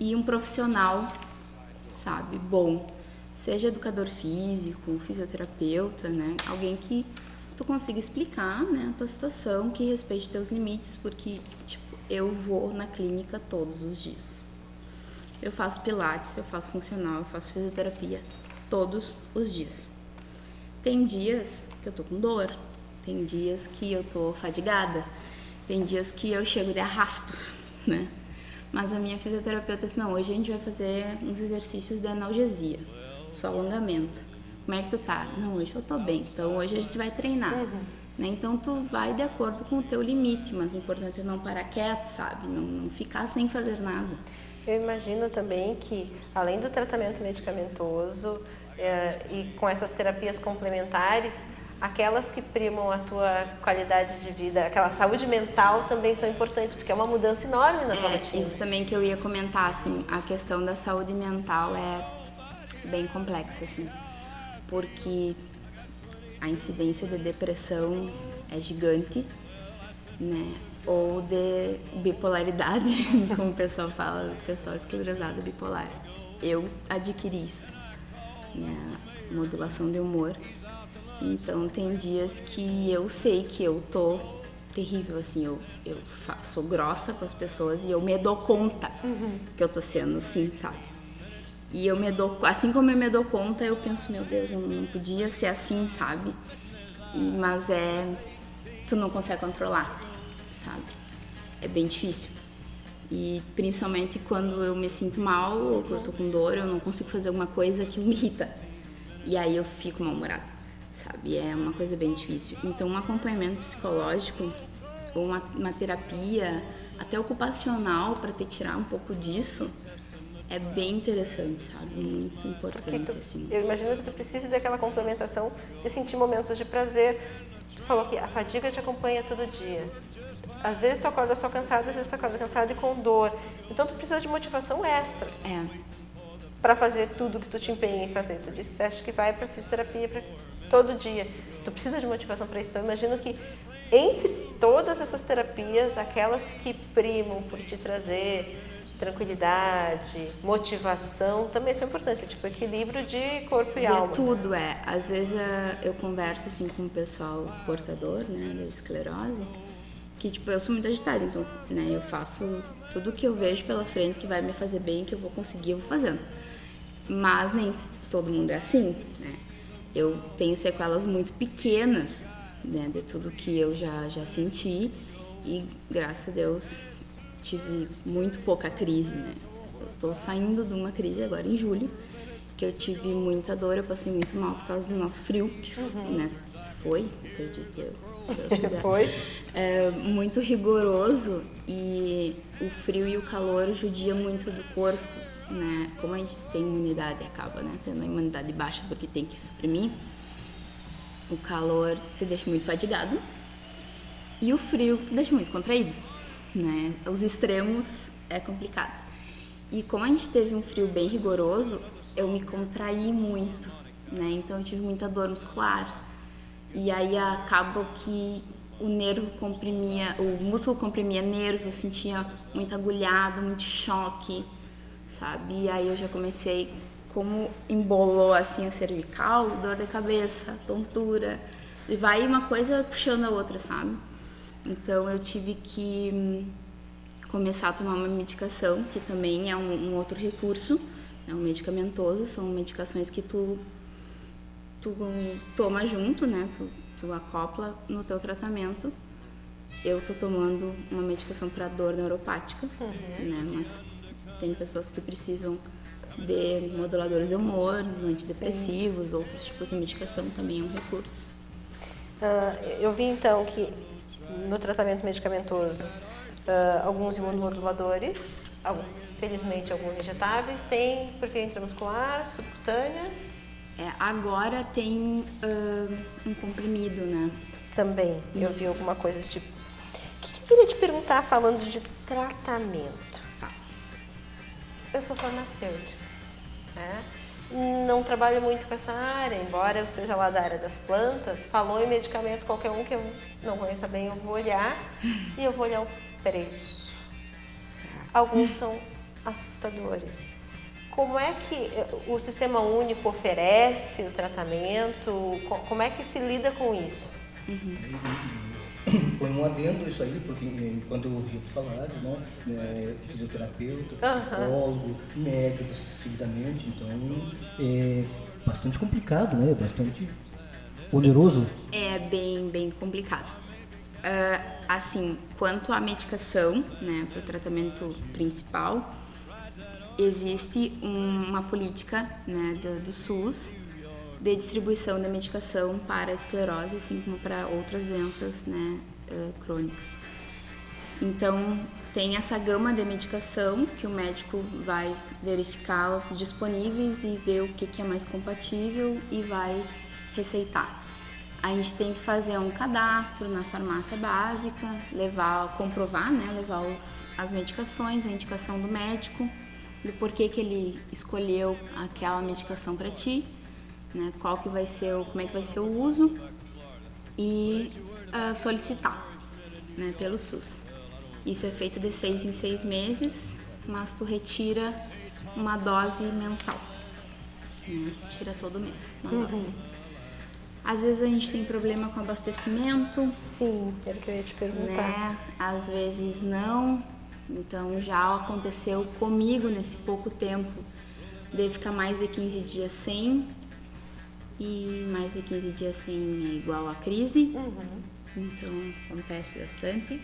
e um profissional, sabe, bom. Seja educador físico, fisioterapeuta, né? Alguém que tu consiga explicar, né, a tua situação, que respeite teus limites, porque, tipo, eu vou na clínica todos os dias. Eu faço pilates, eu faço funcional, eu faço fisioterapia todos os dias. Tem dias que eu tô com dor, tem dias que eu tô fadigada, tem dias que eu chego de arrasto, né? Mas a minha fisioterapeuta disse: não, hoje a gente vai fazer uns exercícios de analgesia, só alongamento. Como é que tu tá? Não, hoje eu tô bem, então hoje a gente vai treinar. Uhum. Né? Então tu vai de acordo com o teu limite, mas o importante é não parar quieto, sabe? Não, não ficar sem fazer nada. Eu imagino também que além do tratamento medicamentoso é, e com essas terapias complementares, aquelas que primam a tua qualidade de vida, aquela saúde mental também são importantes, porque é uma mudança enorme na tua é, rotina. Isso também que eu ia comentar, assim, a questão da saúde mental é bem complexa, assim, porque a incidência de depressão é gigante, né? Ou de bipolaridade, <laughs> como o pessoal fala, o pessoal esclerosado bipolar. Eu adquiri isso, né? Modulação de humor. Então tem dias que eu sei que eu tô terrível, assim, eu, eu sou grossa com as pessoas e eu me dou conta uhum. que eu tô sendo assim, sabe? E eu me dou, assim como eu me dou conta, eu penso, meu Deus, eu não podia ser assim, sabe? E, mas é. Tu não consegue controlar, sabe? É bem difícil. E principalmente quando eu me sinto mal ou eu tô com dor, eu não consigo fazer alguma coisa que me irrita. E aí eu fico mal-humorada, sabe? É uma coisa bem difícil. Então, um acompanhamento psicológico ou uma, uma terapia, até ocupacional, para te tirar um pouco disso, é bem interessante, sabe? Muito importante, tu, assim. Eu imagino que tu precisa daquela complementação de sentir momentos de prazer. Tu falou que a fadiga te acompanha todo dia. Às vezes tu acorda só cansado, às vezes tu acorda cansado e com dor. Então tu precisa de motivação extra. É. Para fazer tudo que tu te empenha em fazer. Tu disseste que vai para fisioterapia todo dia. Tu precisa de motivação para isso. Então eu imagino que entre todas essas terapias, aquelas que primam por te trazer tranquilidade, motivação também são importantes, tipo equilíbrio de corpo e De alma. tudo, é. Às vezes eh, eu converso assim com o pessoal portador, né, da esclerose, que tipo, eu sou muito agitada, então, né, eu faço tudo que eu vejo pela frente que vai me fazer bem, que eu vou conseguir, eu vou fazendo. Mas nem todo mundo é assim, né? Eu tenho sequelas muito pequenas, né, de tudo que eu já já senti e graças a Deus tive muito pouca crise, né? Eu tô saindo de uma crise agora em julho, que eu tive muita dor, eu passei muito mal por causa do nosso frio, que né, foi, acredito eu, se Deus <laughs> quiser. Foi? É muito rigoroso e o frio e o calor judia muito do corpo, né? Como a gente tem imunidade, acaba, né? Tendo a imunidade baixa porque tem que suprimir, o calor te deixa muito fadigado e o frio te deixa muito contraído, né? Os extremos é complicado. E como a gente teve um frio bem rigoroso, eu me contraí muito, né? Então eu tive muita dor muscular. E aí acaba que o nervo comprimia, o músculo comprimia nervo, eu sentia muito agulhado, muito choque, sabe? E aí eu já comecei, como embolou assim a cervical, dor de cabeça, tontura, e vai uma coisa puxando a outra, sabe? Então eu tive que hum, começar a tomar uma medicação, que também é um, um outro recurso, é um medicamentoso, são medicações que tu tu toma junto, né? Tu, tu acopla no teu tratamento. Eu tô tomando uma medicação para dor neuropática, né? Mas tem pessoas que precisam de moduladores de humor, antidepressivos, outros tipos de medicação também é um recurso. Ah, eu vi então que no tratamento medicamentoso, ah, alguns imunomoduladores, felizmente alguns injetáveis, tem por via intramuscular, subcutânea É, agora tem ah, um comprimido, né? também. Eu vi Isso. alguma coisa desse tipo. O que eu queria te perguntar falando de tratamento? Eu sou farmacêutica, né? Não trabalho muito com essa área, embora eu seja lá da área das plantas. Falou em medicamento, qualquer um que eu não conheça bem, eu vou olhar e eu vou olhar o preço. Alguns são assustadores. Como é que eh, o sistema único oferece o tratamento? Co- Como é que se lida com isso? <coughs> Põe um adendo isso aí, porque eh, quando eu ouvi falar, né, eh, fisioterapeuta, psicólogo, médico seguidamente, então é bastante complicado, né? Bastante oneroso. É bem, bem complicado. Ah, assim, quanto à medicação, né, para o tratamento principal, existe um- uma política né, do, do SUS de distribuição da medicação para a esclerose, assim como para outras doenças né, ah, crônicas. Então, tem essa gama de medicação que o médico vai verificar os disponíveis e ver o que, que é mais compatível e vai receitar. A gente tem que fazer um cadastro na farmácia básica, levar, comprovar, né, levar os, as medicações, a indicação do médico, do porquê que ele escolheu aquela medicação para ti, né, qual que vai ser, o, como é que vai ser o uso e ah, solicitar né, pelo SUS. Isso é feito de seis em seis meses, mas tu retira uma dose mensal. Né? Tira todo mês uma dose. Às vezes a gente tem problema com abastecimento, Sim, era o que eu ia te perguntar. né? Às vezes não. Então já aconteceu comigo nesse pouco tempo de ficar mais de 15 dias sem. E mais de 15 dias sem é igual a crise. Então acontece bastante.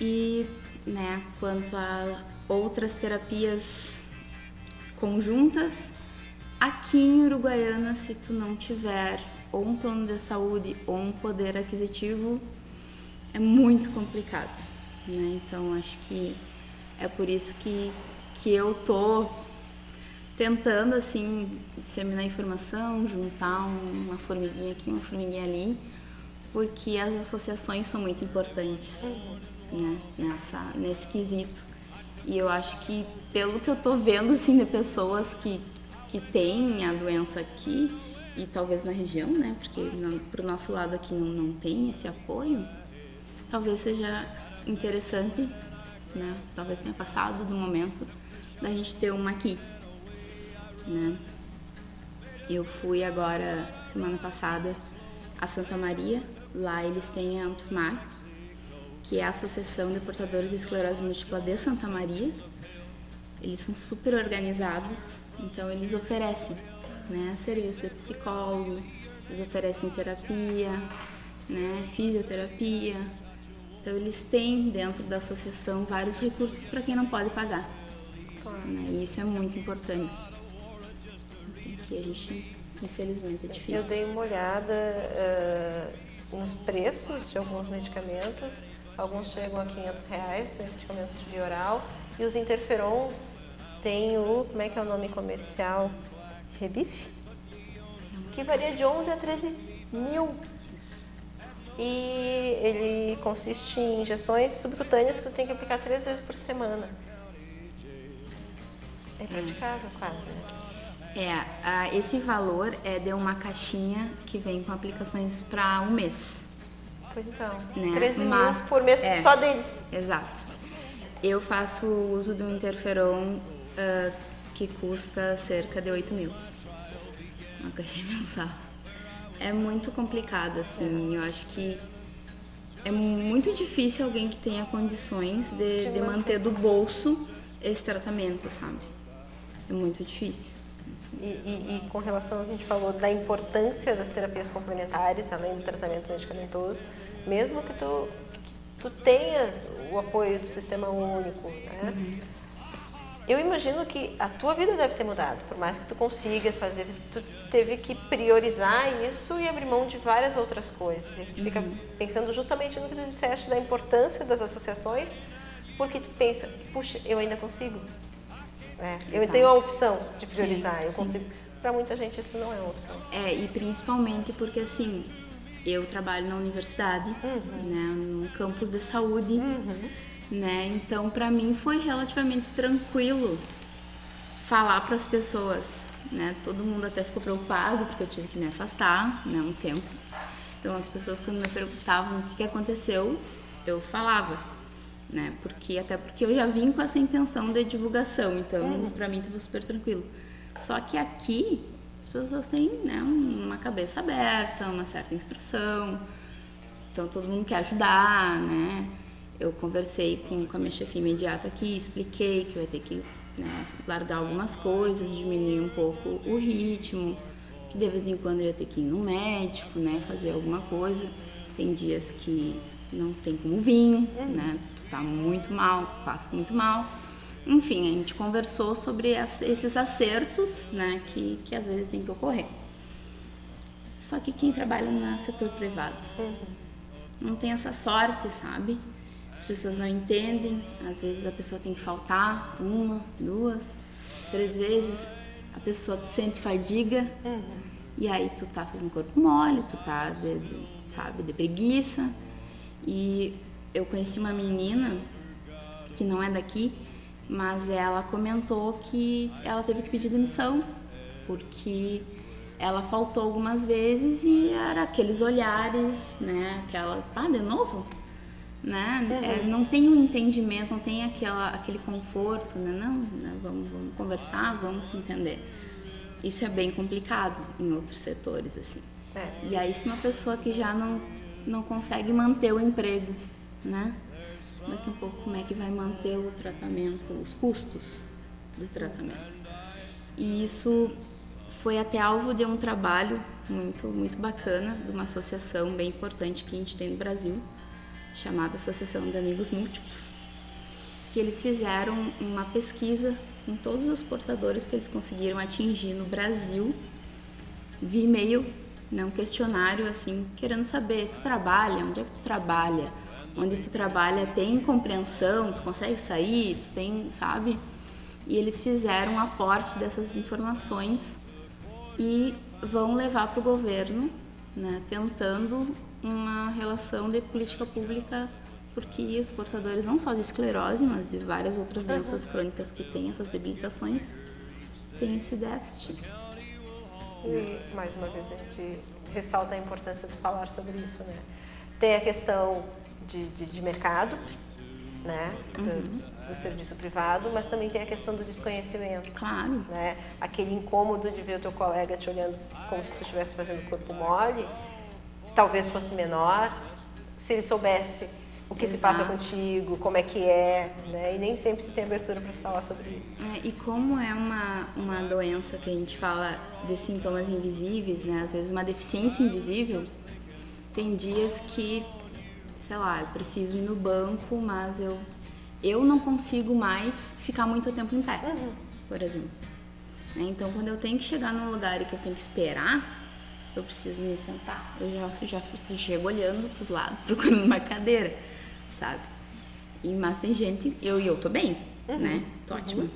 E, né, quanto a outras terapias conjuntas, aqui em Uruguaiana, se tu não tiver ou um plano de saúde ou um poder aquisitivo, é muito complicado, né? Então acho que é por isso que, que eu tô tentando assim disseminar informação, juntar um- uma formiguinha aqui, uma formiguinha ali, porque as associações são muito importantes, né? Nessa nesse quesito. E eu acho que pelo que eu tô vendo assim de pessoas que que têm a doença aqui e talvez na região, né? Porque não, pro nosso lado aqui não, não tem esse apoio. Talvez seja interessante né? Talvez tenha passado do momento da gente ter uma aqui, né? Eu fui agora, semana passada, a Santa Maria. Lá eles têm a AMPSMAR, que é a Associação de Portadores de Esclerose Múltipla de Santa Maria. Eles são super organizados, então eles oferecem né, serviço de psicólogo, eles oferecem terapia, né, fisioterapia. Então eles têm dentro da associação vários recursos para quem não pode pagar. Claro. Né, e isso é muito importante. Que a gente, infelizmente, é difícil. Eu dei uma olhada eh, nos preços de alguns medicamentos. Alguns chegam a 500 reais, medicamentos de via oral. E os interferons tem o, como é que é o nome comercial? Rebif? Que varia de 11 a 13 mil. E ele consiste em injeções subcutâneas que tu tem que aplicar três vezes por semana. É praticável quase, né? É, a- esse valor é de uma caixinha que vem com aplicações para um mês. Pois então, Né? 13 Mas- mil por mês é. só dele. Exato. Eu faço uso do interferon ah, que custa cerca de 8 mil. Uma caixinha <laughs> mensal. É muito complicado, assim. Eu acho que é muito difícil alguém que tenha condições de, de manter do bolso esse tratamento, sabe? É muito difícil. E, e- e com relação ao que a gente falou da importância das terapias complementares, além do tratamento medicamentoso, mesmo que tu, que tu tenhas o apoio do sistema único, né? Eu imagino que a tua vida deve ter mudado, por mais que tu consiga fazer, tu teve que priorizar isso e abrir mão de várias outras coisas. E a gente fica pensando justamente no que tu disseste da importância das associações, porque tu pensa, puxa, eu ainda consigo. É, eu Exato. tenho a opção de priorizar, Sim, eu sim. consigo. Para muita gente isso não é uma opção. É, e principalmente porque assim, eu trabalho na universidade, Uhum. né, no campus de saúde, né? Então, para mim foi relativamente tranquilo falar para as pessoas, né? Todo mundo até ficou preocupado porque eu tive que me afastar, né, um tempo. Então, as pessoas quando me perguntavam o que, que aconteceu, eu falava, né? Porque até porque eu já vim com essa intenção de divulgação, então para mim estava super tranquilo. Só que aqui as pessoas têm, né, uma cabeça aberta, uma certa instrução. Então todo mundo quer ajudar, né? Eu conversei com, com a minha chefe imediata aqui, expliquei que vai ter que né, largar algumas coisas, diminuir um pouco o ritmo, que de vez em quando eu ia ter que ir no médico, né, fazer alguma coisa. Tem dias que não tem como vir, né? Tu tá muito mal, passa muito mal. Enfim, a gente conversou sobre as- esses acertos, né, que, que às vezes tem que ocorrer. Só que quem trabalha no setor privado não tem essa sorte, sabe? As pessoas não entendem, às vezes a pessoa tem que faltar uma, duas, três vezes, a pessoa sente fadiga e aí tu tá fazendo corpo mole, tu tá, de, de- sabe, de preguiça. E eu conheci uma menina que não é daqui, mas ela comentou que ela teve que pedir demissão porque ela faltou algumas vezes e era aqueles olhares, né? Aquela, ah, de novo? Né? É, não tem um entendimento, não tem aquela, aquele conforto, né? Não, né? Vamos, vamos conversar, vamos se entender. Isso é bem complicado em outros setores, assim. É. E aí, se uma pessoa que já não, não consegue manter o emprego, né? Daqui um pouco, como é que vai manter o tratamento, os custos do tratamento? E isso foi até alvo de um trabalho muito, muito bacana de uma associação bem importante que a gente tem no Brasil, chamada Associação de Amigos Múltiplos, que eles fizeram uma pesquisa com todos os portadores que eles conseguiram atingir no Brasil via e-mail, né, um questionário assim, querendo saber, tu trabalha, onde é que tu trabalha? Onde tu trabalha tem compreensão, tu consegue sair, tu tem, sabe? E eles fizeram um aporte dessas informações e vão levar para o governo, né, tentando uma relação de política pública, porque os portadores não só de esclerose, mas de várias outras doenças crônicas que têm essas debilitações, têm esse déficit. E, mais uma vez, a gente ressalta a importância de falar sobre isso, né? Tem a questão de, de, de mercado, né, do, do serviço privado, mas também tem a questão do desconhecimento. Claro. Né? Aquele incômodo de ver o teu colega te olhando como se tu estivesse fazendo corpo mole, talvez fosse menor, se ele soubesse o que se passa Exato. contigo, como é que é, né? E nem sempre se tem abertura para falar sobre isso. É, e como é uma, uma doença que a gente fala de sintomas invisíveis, né? Às vezes uma deficiência invisível, tem dias que, sei lá, eu preciso ir no banco, mas eu, eu não consigo mais ficar muito tempo em pé, por exemplo. Né? Então, quando eu tenho que chegar num lugar e que eu tenho que esperar, eu preciso me sentar. Eu já, já chego olhando pros lados, <laughs> procurando uma cadeira, sabe? E, mas tem gente, eu e eu tô bem, né? Tô ótima.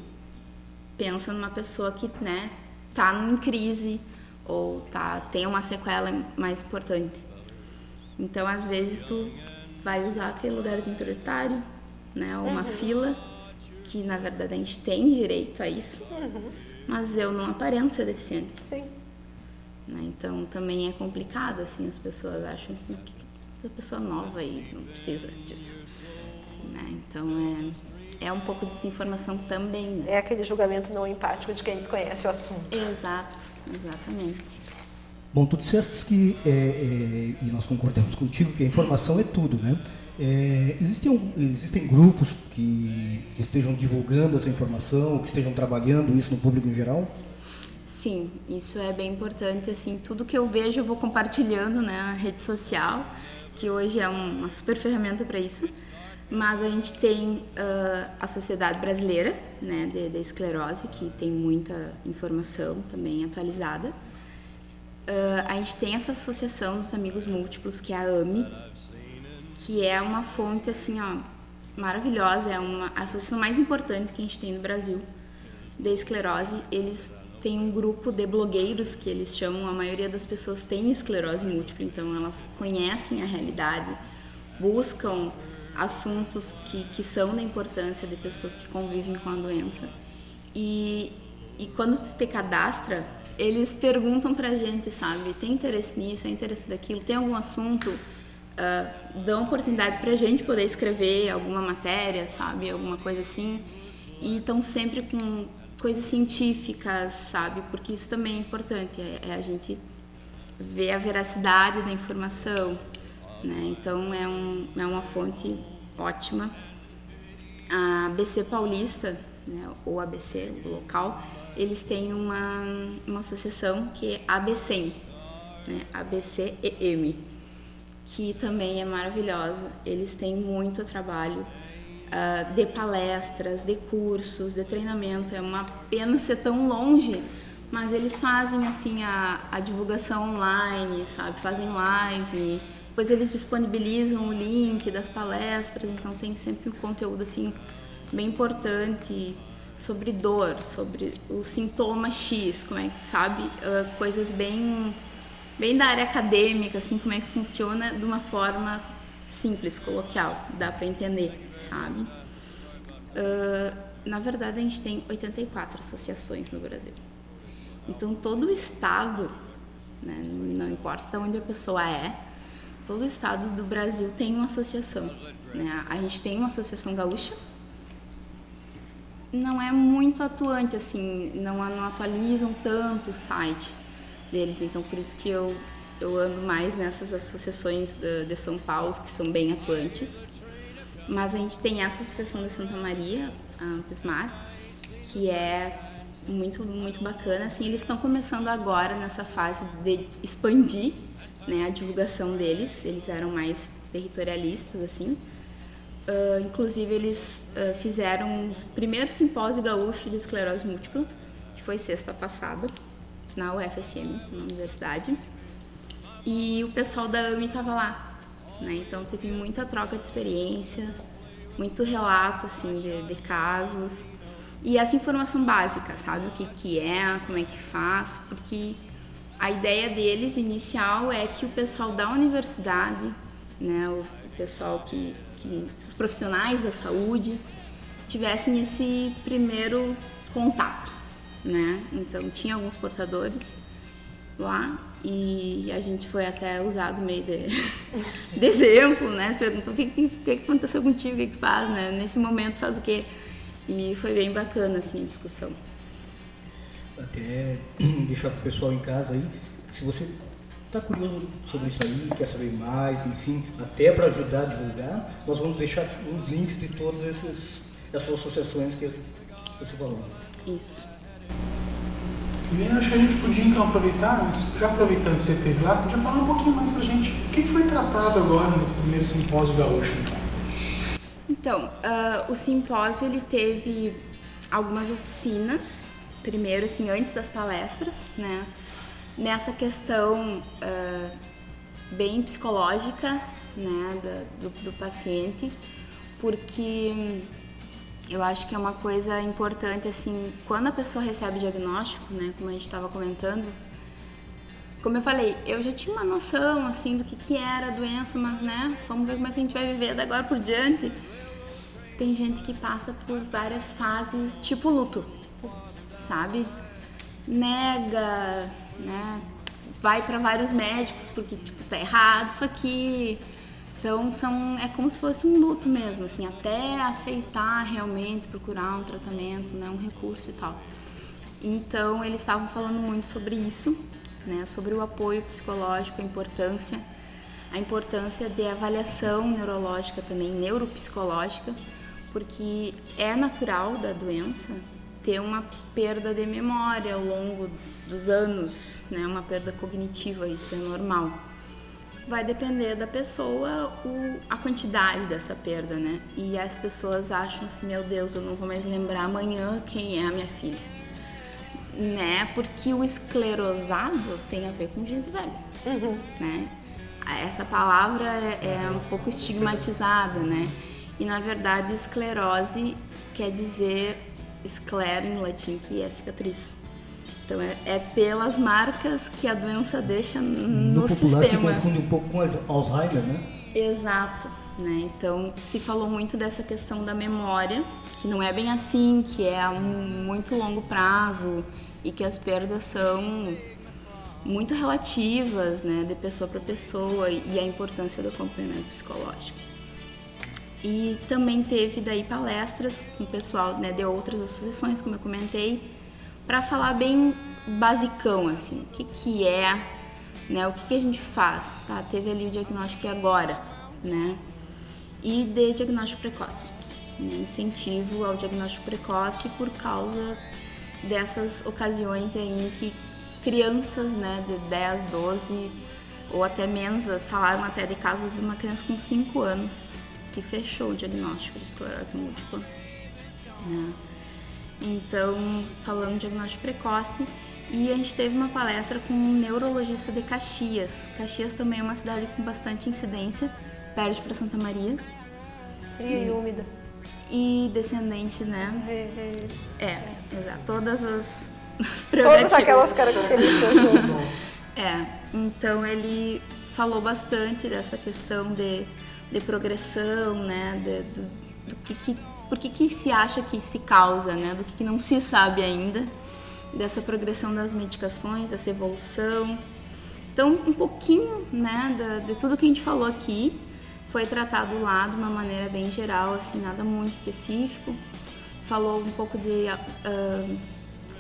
Pensa numa pessoa que, né, tá em crise ou tá, tem uma sequela mais importante. Então, às vezes, tu vai usar aquele lugarzinho prioritário, né? Ou uma fila, que na verdade a gente tem direito a isso, mas eu não aparento ser deficiente. Sim. né? Então também é complicado, assim, as pessoas acham que essa pessoa nova aí não precisa disso. né? Então é, é um pouco de desinformação também, né? É aquele julgamento não empático de quem desconhece o assunto. Exato, exatamente. Bom, tu disseste que, é, é, e nós concordamos contigo, que a informação é tudo, né? É, existem, existem grupos que, que estejam divulgando essa informação, que estejam trabalhando isso no público em geral? Sim, isso é bem importante, assim, tudo que eu vejo eu vou compartilhando né, na rede social, que hoje é um- uma super ferramenta para isso. Mas a gente tem ah, a Sociedade Brasileira né, de, de Esclerose, que tem muita informação também atualizada. Ah, a gente tem essa Associação dos Amigos Múltiplos, que é a AMI, que é uma fonte assim, ó, maravilhosa, é uma a associação mais importante que a gente tem no Brasil de esclerose. Eles têm um grupo de blogueiros que eles chamam, a maioria das pessoas tem esclerose múltipla, então elas conhecem a realidade, buscam assuntos que, que são da importância de pessoas que convivem com a doença. E, e quando tu te cadastra, eles perguntam pra gente, sabe, tem interesse nisso, tem interesse daquilo, tem algum assunto, ah, dão oportunidade pra gente poder escrever alguma matéria, sabe, alguma coisa assim. E estão sempre com coisas científicas, sabe, porque isso também é importante, é, é a gente ver a veracidade da informação, né? Então é, um, é uma fonte ótima. A ABC Paulista, né, ou ABC, o local, eles têm uma, uma associação que é ABCEM, né, ABCEM, que também é maravilhosa. Eles têm muito trabalho ah, de palestras, de cursos, de treinamento. É uma pena ser tão longe, mas eles fazem assim a, a divulgação online, sabe? Fazem live, depois eles disponibilizam o link das palestras, então tem sempre um conteúdo assim bem importante sobre dor, sobre o sintoma X, como é que sabe, Ah, coisas bem bem da área acadêmica, assim, como é que funciona de uma forma simples, coloquial, dá para entender, sabe? Ah, na verdade, a gente tem 84 associações no Brasil. Então, todo o estado, né, não importa de onde a pessoa é, todo o estado do Brasil tem uma associação. Né? A gente tem uma associação gaúcha, não é muito atuante, assim, não, não atualizam tanto o site deles, então por isso que eu, eu ando mais nessas associações de, São Paulo, que são bem atuantes. Mas a gente tem essa associação de Santa Maria, a Pismar, que é muito, muito bacana. Assim, eles estão começando agora nessa fase de expandir né, a divulgação deles. Eles eram mais territorialistas, assim. Ah, inclusive, eles ah, fizeram o primeiro simpósio gaúcho de esclerose múltipla, que foi sexta passada, na UFSM, na universidade. E o pessoal da AMI estava lá. Né? Então, teve muita troca de experiência, muito relato assim, de, de casos. E essa informação básica, sabe? O que, que é, como é que faz, porque a ideia deles inicial é que o pessoal da universidade, né, o pessoal que, que os profissionais da saúde tivessem esse primeiro contato, né? Então tinha alguns portadores lá E a gente foi até usado meio de, <laughs> de exemplo, né? Perguntou o que, que, que aconteceu contigo, o que, que faz, né? Nesse momento faz o quê? E foi bem bacana, assim, a discussão. Até <clears throat> deixar para o pessoal em casa aí, se você está curioso sobre isso aí, quer saber mais, enfim, até para ajudar a divulgar, nós vamos deixar os links de todas esses, essas associações que você falou. Isso. E acho que a gente podia então aproveitar, já aproveitando que você esteve lá, podia falar um pouquinho mais pra gente. O que foi tratado agora nesse primeiro simpósio gaúcho? Então, uh, o simpósio ele teve algumas oficinas, primeiro assim, antes das palestras, né? Nessa questão uh, bem psicológica, né, do, do paciente, porque eu acho que é uma coisa importante, assim, quando a pessoa recebe o diagnóstico, né, como a gente estava comentando, como eu falei, eu já tinha uma noção, assim, do que, que era a doença, mas, né, vamos ver como é que a gente vai viver da agora por diante. Tem gente que passa por várias fases, tipo luto, sabe? Nega, né, vai para vários médicos porque, tipo, tá errado isso aqui, então são é como se fosse um luto mesmo, assim, até aceitar realmente procurar um tratamento, né, um recurso e tal. Então eles estavam falando muito sobre isso, né, sobre o apoio psicológico, a importância, a importância de avaliação neurológica também, neuropsicológica, porque é natural da doença ter uma perda de memória ao longo dos anos, né, uma perda cognitiva, isso é normal vai depender da pessoa o, a quantidade dessa perda, né? E as pessoas acham assim, meu Deus, eu não vou mais lembrar amanhã quem é a minha filha. Né? Porque o esclerosado tem a ver com gente velha, uhum. né? Essa palavra é, é um pouco estigmatizada, né? E na verdade esclerose quer dizer esclero em latim, que é cicatriz. Então é, é, pelas marcas que a doença deixa no, no popular sistema. se confunde um pouco com Alzheimer, né? Exato. Né? Então se falou muito dessa questão da memória, que não é bem assim, que é a um muito longo prazo e que as perdas são muito relativas, né, de pessoa para pessoa e a importância do acompanhamento psicológico. E também teve daí palestras com o pessoal né, de outras associações, como eu comentei, para falar bem basicão, assim, o que, que é, né, o que, que a gente faz, tá? Teve ali o diagnóstico agora, né? E de diagnóstico precoce, né? incentivo ao diagnóstico precoce por causa dessas ocasiões aí em que crianças, né, de 10, 12 ou até menos, falaram até de casos de uma criança com 5 anos que fechou o diagnóstico de esclerose múltipla. Né? Então, falando de diagnóstico precoce. E a gente teve uma palestra com um neurologista de Caxias. Caxias também é uma cidade com bastante incidência, perde para Santa Maria. Fria e, e úmida. E descendente, né? De, de... É, exato. Todas as, as Todas aquelas características. <laughs> é, então ele falou bastante dessa questão de, de progressão, né? De, do, do que, que por que, que se acha que se causa, né? Do que, que não se sabe ainda dessa progressão das medicações, dessa evolução. Então, um pouquinho, né, de, de tudo que a gente falou aqui foi tratado lá de uma maneira bem geral, assim, nada muito específico. Falou um pouco de uh,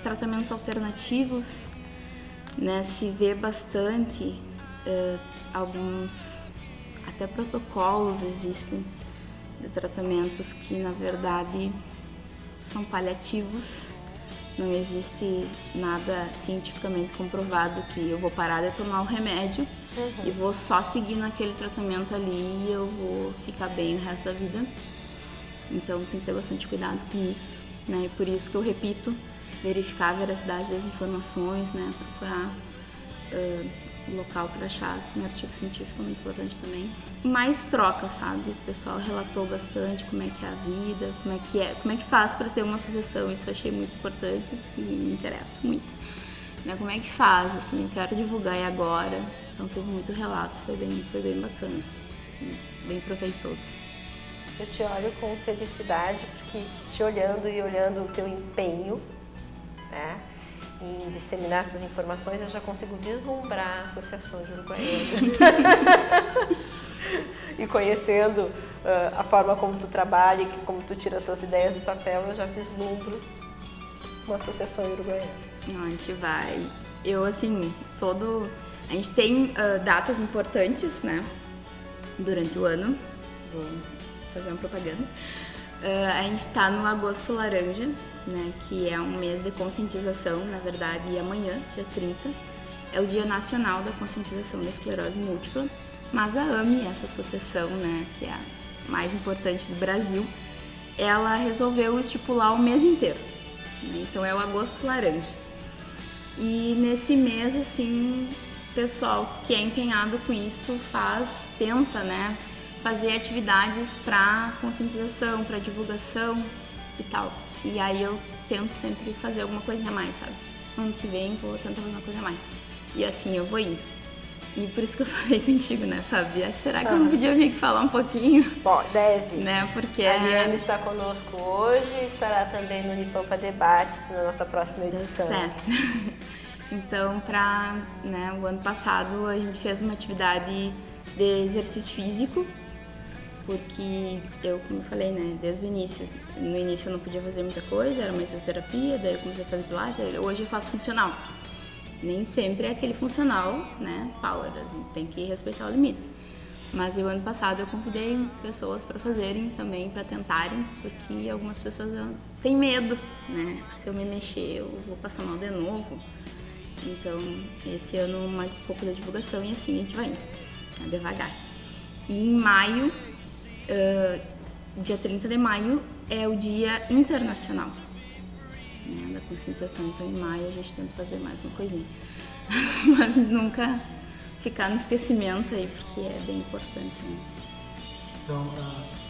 tratamentos alternativos, né? Se vê bastante uh, alguns até protocolos existem de tratamentos que na verdade são paliativos. Não existe nada cientificamente comprovado que eu vou parar de tomar o remédio uhum. e vou só seguir naquele tratamento ali e eu vou ficar bem o resto da vida. Então tem que ter bastante cuidado com isso, né? E por isso que eu repito, verificar a veracidade das informações, né? Procurar uh, local para achar assim, artigo científico é muito importante também. Mais troca, sabe? O pessoal relatou bastante como é que é a vida, como é que é, como é que faz para ter uma associação, isso eu achei muito importante e me interessa muito. Né? Como é que faz, assim, eu quero divulgar e agora. Então teve muito relato, foi bem, foi bem bacana, assim, bem proveitoso. Eu te olho com felicidade, porque te olhando e olhando o teu empenho, né? Em disseminar essas informações, eu já consigo vislumbrar a Associação de Uruguaiana. <laughs> e conhecendo uh, a forma como tu trabalha e como tu tira as tuas ideias do papel, eu já vislumbro uma associação uruguaiana. Não, a gente vai. Eu, assim, todo. A gente tem uh, datas importantes, né? Durante o ano. Vou fazer uma propaganda. Uh, a gente está no Agosto Laranja, né? Que é um mês de conscientização, na verdade, e amanhã, dia 30, é o Dia Nacional da Conscientização da Esclerose Múltipla. Mas a AME, essa associação, né, que é a mais importante do Brasil, ela resolveu estipular o mês inteiro. Né? Então é o agosto laranja. E nesse mês, assim, o pessoal que é empenhado com isso faz, tenta, né, fazer atividades para conscientização, para divulgação e tal. E aí eu tento sempre fazer alguma coisinha a mais, sabe? Ano que vem vou tentar fazer uma coisa a mais. E assim eu vou indo. E por isso que eu <laughs> falei contigo, né, Fabi? Será que ah. eu não podia vir aqui falar um pouquinho? <laughs> Bom, deve. Né, porque... A Liane está conosco hoje e estará também no Unipampa Debates na nossa próxima edição. Certo. <laughs> Então, para né, o ano passado, a gente fez uma atividade de exercício físico, porque eu, como eu falei, né, desde o início, no início eu não podia fazer muita coisa, era uma fisioterapia, daí eu comecei a fazer pilates, hoje eu faço funcional nem sempre é aquele funcional, né, power, tem que respeitar o limite. Mas o ano passado eu convidei pessoas para fazerem também, para tentarem, porque algumas pessoas têm medo, né? Se eu me mexer, eu vou passar mal de novo. Então, esse ano um pouco da divulgação e assim a gente vai indo, né, devagar. E em maio, uh, dia 30 de maio, é o Dia Internacional né, da conscientização. Então, em maio, a gente tenta fazer mais uma coisinha. <laughs> Mas nunca ficar no esquecimento aí, porque é bem importante. Né? Então, uh,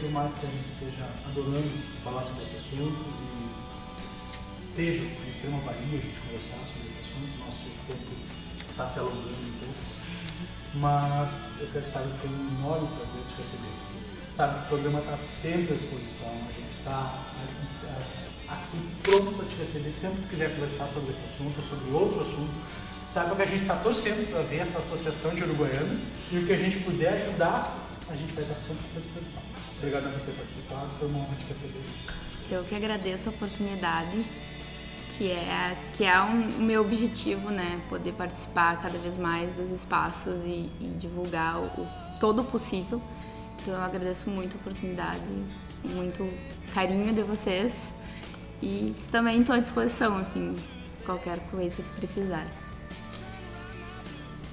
por mais que a gente esteja adorando falar sobre esse assunto e seja de extrema valia a gente conversar sobre esse assunto, nosso tempo está se alongando mas eu quero saber que tem um enorme prazer de receber aqui. Sabe, o programa está sempre à disposição, a gente está aqui pronto para te receber sempre que tu quiser conversar sobre esse assunto ou sobre outro assunto. Saiba que a gente está torcendo para ver essa associação de Uruguaiana e o que a gente puder ajudar, a gente vai estar sempre à disposição. Obrigado por ter participado, foi uma honra te receber. Eu que agradeço a oportunidade, que é, que é um, o meu objetivo, né? Poder participar cada vez mais dos espaços e, e divulgar o, o todo possível. Então eu agradeço muito a oportunidade, muito carinho de vocês e também estou à disposição, assim, qualquer coisa que precisar.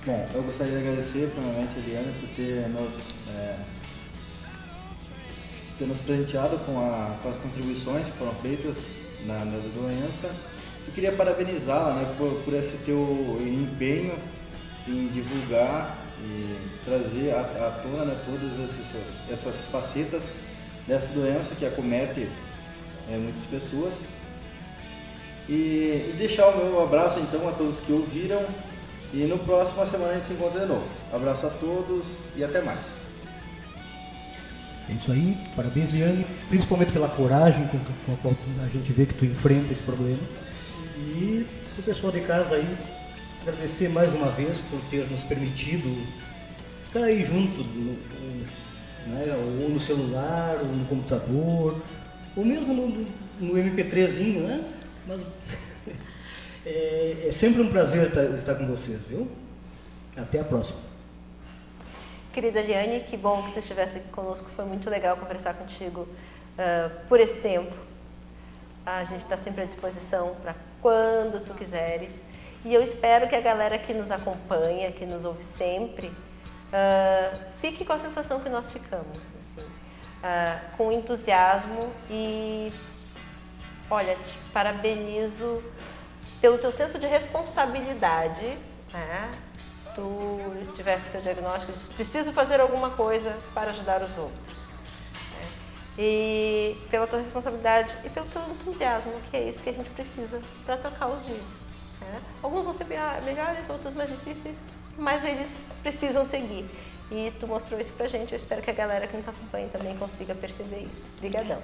Bom, eu gostaria de agradecer primeiramente a Eliana por ter nos, é, ter nos presenteado com, a, com, as contribuições que foram feitas na, na doença. E queria parabenizá-la né, por, por esse teu empenho em divulgar e trazer à, à tona né, todas essas, essas facetas dessa doença que acomete é, muitas pessoas. E, e, deixar o meu abraço então a todos que ouviram. E no próximo semana a gente se encontra de novo. Abraço a todos e até mais. É isso aí, parabéns Liane, principalmente pela coragem com, com a qual a gente vê que tu enfrenta esse problema. E o pessoal de casa aí, agradecer mais uma vez por ter nos permitido estar aí junto, no, né, ou no celular, ou no computador, ou mesmo no, no MP3zinho, né? Mas, <laughs> é, é, sempre um prazer estar, estar com vocês, viu? Até a próxima. Querida Liane, que bom que você estivesse aqui conosco. Foi muito legal conversar contigo uh, por esse tempo. A gente está sempre à disposição para quando tu quiseres. E eu espero que a galera que nos acompanha, que nos ouve sempre, uh, fique com a sensação que nós ficamos. Assim uh, com entusiasmo e, olha, te parabenizo pelo teu senso de responsabilidade, né? Tu tivesse teu diagnóstico, preciso fazer alguma coisa para ajudar os outros. E pela tua responsabilidade e pelo teu entusiasmo, que é isso que a gente precisa para tocar os dias. Né? Alguns vão ser melhores, outros mais difíceis, mas eles precisam seguir. E tu mostrou isso pra gente. Eu espero que a galera que nos acompanha também consiga perceber isso. Obrigadão.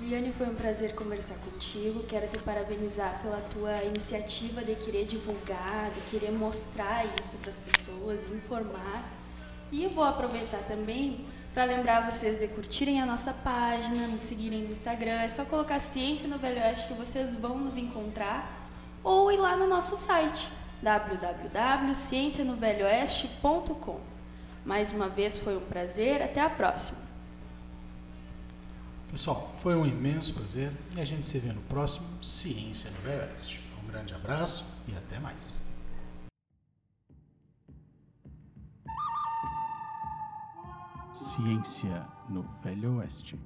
Liane, foi um prazer conversar contigo. Quero te parabenizar pela tua iniciativa de querer divulgar, de querer mostrar isso para as pessoas, informar. E eu vou aproveitar também para lembrar vocês de curtirem a nossa página, nos seguirem no Instagram. É só colocar Ciência no Velho Oeste que vocês vão nos encontrar ou ir lá no nosso site www.ciencianovelhooeste.com. Mais uma vez foi um prazer, até a próxima. Pessoal, foi um imenso prazer e a gente se vê no próximo Ciência no Velho Oeste. Um grande abraço e até mais. Ciência no Velho Oeste.